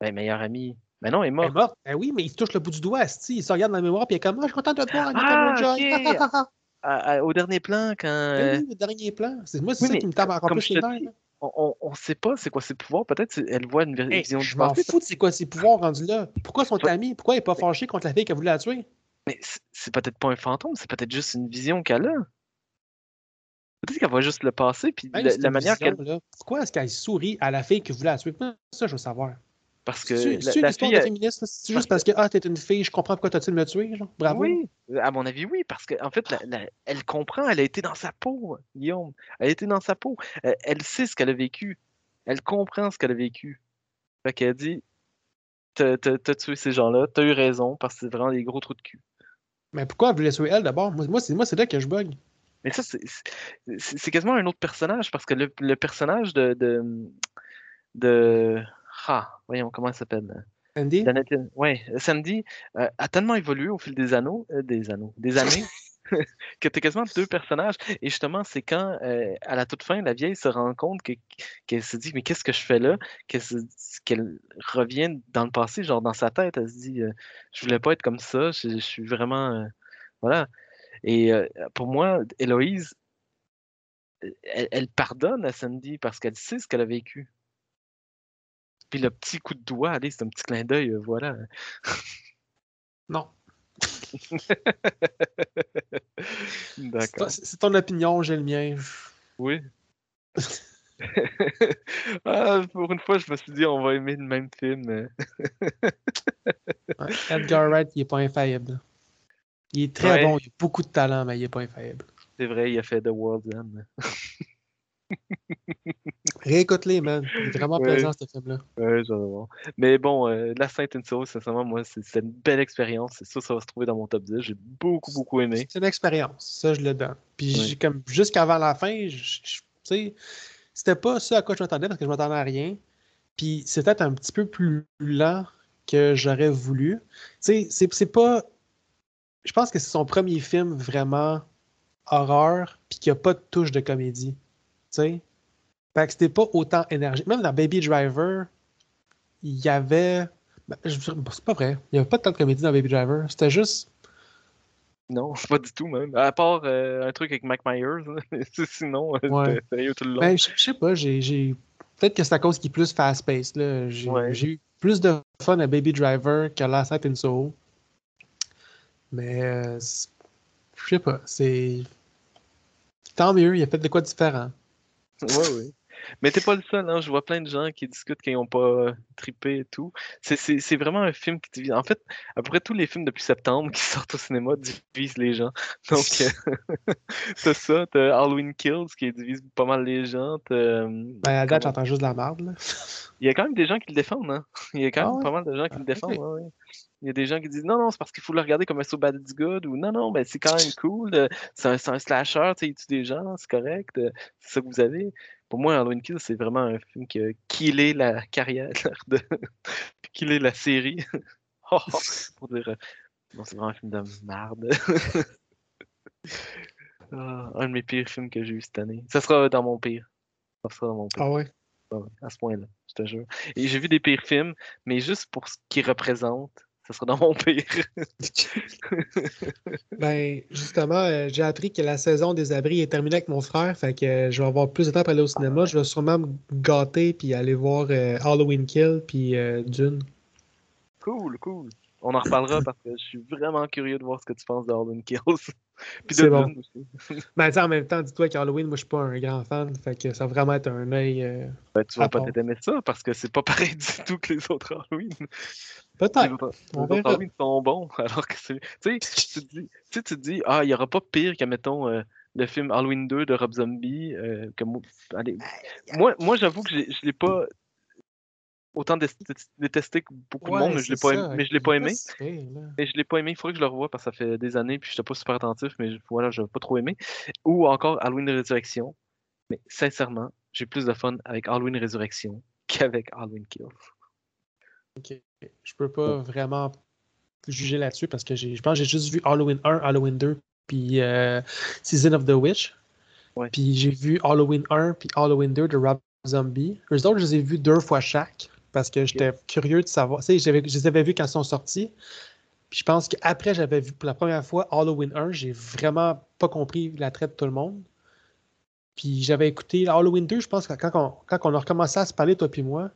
Ben, meilleure amie. Ben non, elle est Elle est morte. morte. Ben oui, mais il se touche le bout du doigt, asti. Il se regarde dans la mémoire, puis il est comme, ah, je suis content de te voir, Ah. (laughs) À- à- au dernier plan, quand. euh, Ben oui, le dernier plan. C'est moi, c'est Oui, ça mais qui me tape encore plus les nerfs. on, on sait pas c'est quoi ses pouvoirs. Peut-être elle voit une vé- Hey, vision du je m'en fous de c'est quoi ses pouvoirs rendus là. Pourquoi sont Toi- amis? Pourquoi il n'est pas fâché contre la fille qui a voulu la tuer? Mais c'est peut-être pas un fantôme, c'est peut-être juste une vision qu'elle a. Peut-être qu'elle voit juste le passé, puis la, manière qu'elle. Pourquoi est-ce qu'elle sourit à la fille qui voulait la tuer? Ça, je veux savoir? Parce que C'est la, une la histoire fille. de féministe? C'est juste parce que, ah, t'es une fille, je comprends pourquoi t'as-tu de me tuer? Genre? Bravo. Oui, à mon avis, oui, parce qu'en fait, la- la- elle comprend, elle a été dans sa peau, Guillaume. Elle a été dans sa peau. Elle, elle sait ce qu'elle a vécu. Elle comprend ce qu'elle a vécu. Fait qu'elle dit T'as tué ces gens-là, t'as eu raison, parce que c'est vraiment des gros trous de cul. Mais pourquoi elle voulait tuer elle d'abord? Moi, moi, c'est là que je bug. Mais ça, c'est- quasiment un autre personnage, parce que le, le personnage de, de, de. Ah, voyons, comment elle s'appelle? Andy? Danette- ouais, Sandy euh, a tellement évolué au fil des anneaux, euh, des anneaux, des années, (laughs) (laughs) que t'es quasiment deux personnages. Et justement, c'est quand, euh, à la toute fin, la vieille se rend compte que- qu'elle se dit, mais qu'est-ce que je fais là? Qu'elle revient dans le passé, genre dans sa tête, elle se dit, euh, je voulais pas être comme ça, je, je suis vraiment, euh, voilà. Et euh, pour moi, Héloïse, elle, elle pardonne à Sandy parce qu'elle sait ce qu'elle a vécu. Puis le petit coup de doigt, allez, c'est un petit clin d'œil, euh, voilà. Non. (laughs) D'accord. C'est ton opinion, j'ai le mien. Oui. (laughs) Ah, pour une fois, je me suis dit, on va aimer le même film. Ouais, Edgar Wright, il est pas infaillible. Il est très Ouais. bon, il a beaucoup de talent, mais il est pas infaillible. C'est vrai, il a fait The World's End. (laughs) Réécoute-les, man. Il est vraiment Ouais. plaisant, ce film-là. Ouais, j'en ai marre. Mais bon, euh, La Sainte and Soul, sincèrement, moi, c'est c'est une belle expérience. C'est sûr, ça va se trouver dans mon top 10. J'ai beaucoup, beaucoup aimé. C'est une expérience, ça, je le donne. Puis, Ouais. comme jusqu'avant la fin, tu sais, c'était pas ce à quoi je m'attendais parce que je m'attendais à rien. Puis, c'était un petit peu plus lent que j'aurais voulu. Tu sais, c'est c'est pas. Je pense que c'est son premier film vraiment horreur, puis qu'il n'y a pas de touche de comédie. Tu sais? Fait que c'était pas autant énergique. Même dans Baby Driver, il y avait. ben, c'est pas vrai. Il n'y avait pas tant de comédie dans Baby Driver. C'était juste. Non, (laughs) pas du tout, même. À part euh, un truc avec Mac Myers. (laughs) Sinon, euh, Ouais. c'était sérieux tout le long. Ben, je sais pas, j'ai. Peut-être que c'est à cause qu'il est plus fast-paced. J'ai Ouais. j'ai eu plus de fun à Baby Driver qu'à Last Night in Soho. Mais euh, je sais pas, c'est. Tant mieux, il a fait de quoi différent. Ouais, oui. Mais t'es pas le seul, hein. Je vois plein de gens qui discutent qu'ils n'ont pas euh, trippé et tout. C'est- vraiment un film qui divise. En fait, à peu près tous les films depuis septembre qui (laughs) sortent au cinéma divisent les gens. Donc, euh, (laughs) c'est ça. T'as Halloween Kills qui divise pas mal les gens. Ben, à date, j'entends juste de la merde. là. Il y a quand même des gens qui le défendent, hein. Il y a quand Ah même ouais? pas mal de gens qui Ah, le défendent, ok. ouais, ouais. Il y a des gens qui disent non, non, c'est parce qu'il faut le regarder comme un So Bad It's Good ou non, non, ben, c'est quand même cool. euh, C'est un, slasher, tu sais, il tue des gens, c'est correct. euh, C'est ça que vous avez. Pour moi, Halloween Kills, c'est vraiment un film qui a killé la carrière (laughs) de. killé la série. (laughs) Oh, oh, pour dire. euh, Non, c'est vraiment un film de merde. (laughs) Ah, un de mes pires films que j'ai eu cette année. Ça sera dans mon pire. Ça sera dans mon pire. Ah ouais? Ah ouais, à ce point-là, je te jure. Et j'ai vu des pires films, mais juste pour ce qu'ils représentent, ça sera dans mon pire. (laughs) Ben, justement, euh, j'ai appris que la saison des abris est terminée avec mon frère, fait que euh, je vais avoir plus de temps pour aller au cinéma. Je vais sûrement me gâter puis aller voir euh, Halloween Kill puis Dune. cool, cool. On en reparlera parce que je suis vraiment curieux de voir ce que tu penses de Halloween Kills. (laughs) Puis de bon. Dune aussi. (laughs) Ben, en même temps, dis-toi qu'Halloween, moi, je suis pas un grand fan, fait que ça va vraiment être un œil. Ben, tu vas À part. peut-être aimer ça parce que c'est pas pareil du tout que les autres Halloween. Les Peut-être. les. Halloween sont bons, (laughs) alors que c'est. Tu sais, tu te dis, ah, il n'y aura pas pire qu'à, mettons, euh, le film Halloween 2 de Rob Zombie. euh, que moi, allez, moi, moi j'avoue que je l'ai pas autant dé- détesté que beaucoup de monde, mais je l'ai c'est pas, aimé- mais je l'ai pas aimé. Mais je l'ai pas aimé, il faudrait que je le revoie parce que ça fait des années puis je n'étais pas super attentif, mais je- voilà, je n'ai pas trop aimé. Ou encore Halloween Résurrection. Mais sincèrement, j'ai plus de fun avec Halloween Résurrection (laughs) qu'avec Halloween Kills. Ok. Je peux pas vraiment juger là-dessus parce que je pense que j'ai juste vu Halloween 1, Halloween 2, puis euh, Season of the Witch. Ouais. Puis j'ai vu Halloween 1 puis Halloween 2 de Rob Zombie. Eux autres, je les ai vus deux fois chaque parce que j'étais curieux de savoir. Tu sais, je les avais vus quand ils sont sortis. Puis je pense qu'après, j'avais vu pour la première fois Halloween 1. J'ai vraiment pas compris la traite de tout le monde. Puis j'avais écouté Halloween 2, je pense, que quand on, quand on a recommencé à se parler, toi puis moi.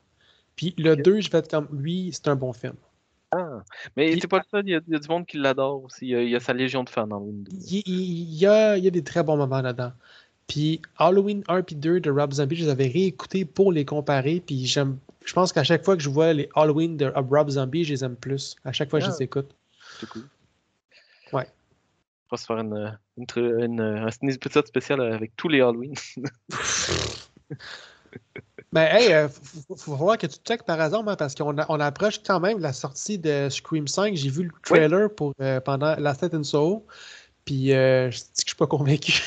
Puis le Ok. 2, je vais être comme, lui, c'est un bon film. Ah, mais c'est pas le seul, il y, a, du monde qui l'adore aussi. Il y, a, il y a sa légion de fans dans 2. Il, il- y a, il y a des très bons moments là-dedans. Puis Halloween 1 puis 2 de Rob Zombie, je les avais réécoutés pour les comparer. Puis j'aime, je pense qu'à chaque fois que je vois les Halloween de Rob Zombie, je les aime plus. À chaque fois que je Ah. les écoute. C'est cool. Ouais. On va se faire une, une, une- un épisode spécial avec tous les Halloween. (laughs) Mais hey, euh, faut, voir que tu checkes par hasard, moi, parce qu'on on approche quand même la sortie de Scream 5. J'ai vu le trailer pour, euh, pendant Last Night in Soho. Puis euh, je dis que je suis pas convaincu. (laughs)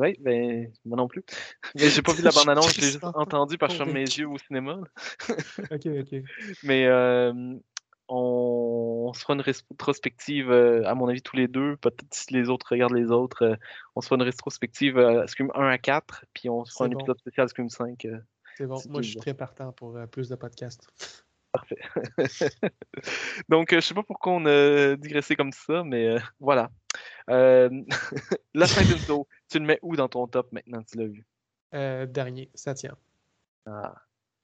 Oui, ben, moi non plus. Mais j'ai pas vu la (laughs) bande-annonce, je l'ai juste sens pas entendu parce que mes yeux au cinéma. (laughs) ok, ok. Mais on, on se fera une rétrospective, euh, à mon avis, tous les deux. Peut-être si les autres regardent les autres. euh, on se fera une rétrospective euh, Scream 1 à 4, puis on se fera un bon. épisode spécial Scream 5. C'est bon. Moi, je suis très partant pour euh, plus de podcasts. Parfait. (laughs) Donc, euh, je sais pas pourquoi on a digressé comme ça, mais euh, voilà. Euh, (laughs) la fin d'une tu le mets où dans ton top maintenant tu l'as vu? Dernier, septième.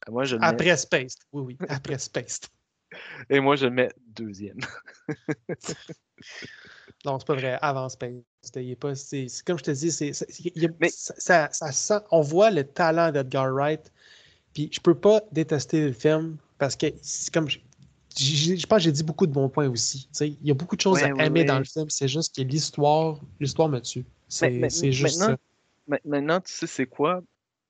Moi, je le mets, Après Space. Oui, oui, après Space. (laughs) et moi, je le mets deuxième. Non, c'est pas vrai. Avant Space. Est pas, comme je te dis, c'est, ça, ça- ça sent, on voit le talent d'Edgar Wright. Puis je peux pas détester le film parce que c'est comme je, pense que j'ai dit beaucoup de bons points aussi. Il y a beaucoup de choses Ouais, à ouais, aimer dans le film. C'est juste que l'histoire, l'histoire me tue. C'est, juste maintenant, ça. Ma- Maintenant, tu sais c'est quoi?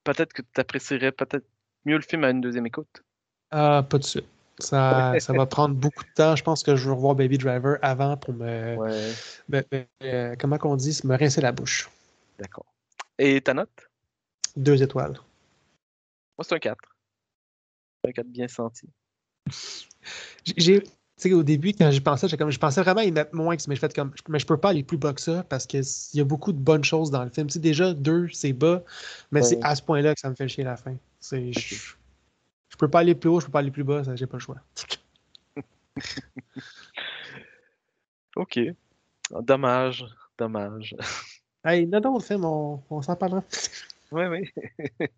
Peut-être que tu apprécierais peut-être mieux le film à une deuxième écoute. Ah, pas de suite. Ça, (laughs) ça va prendre beaucoup de temps. Je pense que je vais revoir Baby Driver avant pour me, Ouais, me- me- euh, comment qu'on dit, me rincer la bouche. d'accord. Et ta note? Deux étoiles. Moi, c'est un 4. Un 4 bien senti. J'ai- tu sais, au début, quand j'y pensais, comme, je pensais vraiment y mettre moins, que- mais je fais comme, mais je peux pas aller plus bas que ça parce qu'il y a beaucoup de bonnes choses dans le film. Tu sais, déjà, deux, c'est bas, mais c'est à ce point-là que ça me fait chier la fin. C'est, je, je peux pas aller plus haut, je peux pas aller plus bas, ça, j'ai pas le choix. (laughs) Ok. Ah, Dommage, dommage. Hey, non, non, le film, on, on s'en parlera. Oui, oui. (laughs)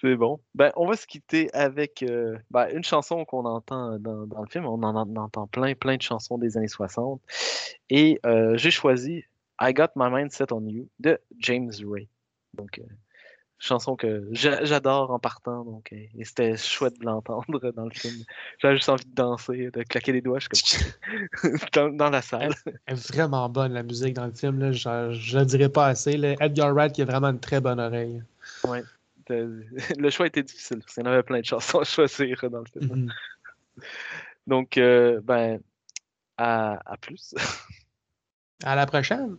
C'est bon. Ben, on va se quitter avec euh, ben, une chanson qu'on entend dans, le film. On en, en entend plein, plein de chansons des années 60. Et euh, j'ai choisi I Got My Mind Set on You de James Ray. Donc, euh, chanson que j'a- j'adore en partant. Donc, et c'était chouette de l'entendre (laughs) dans le film. J'avais juste envie de danser, de claquer des doigts, je suis comme (laughs) dans, la salle. Elle est vraiment bonne, la musique dans le film. Là. Je, le dirais pas assez. Edgar Wright qui a vraiment une très bonne oreille. Euh, (laughs) Le choix était difficile, parce qu'il y en avait plein de chansons à choisir dans le film. Mhm. Donc, euh, ben, à, à plus. (laughs) À la prochaine.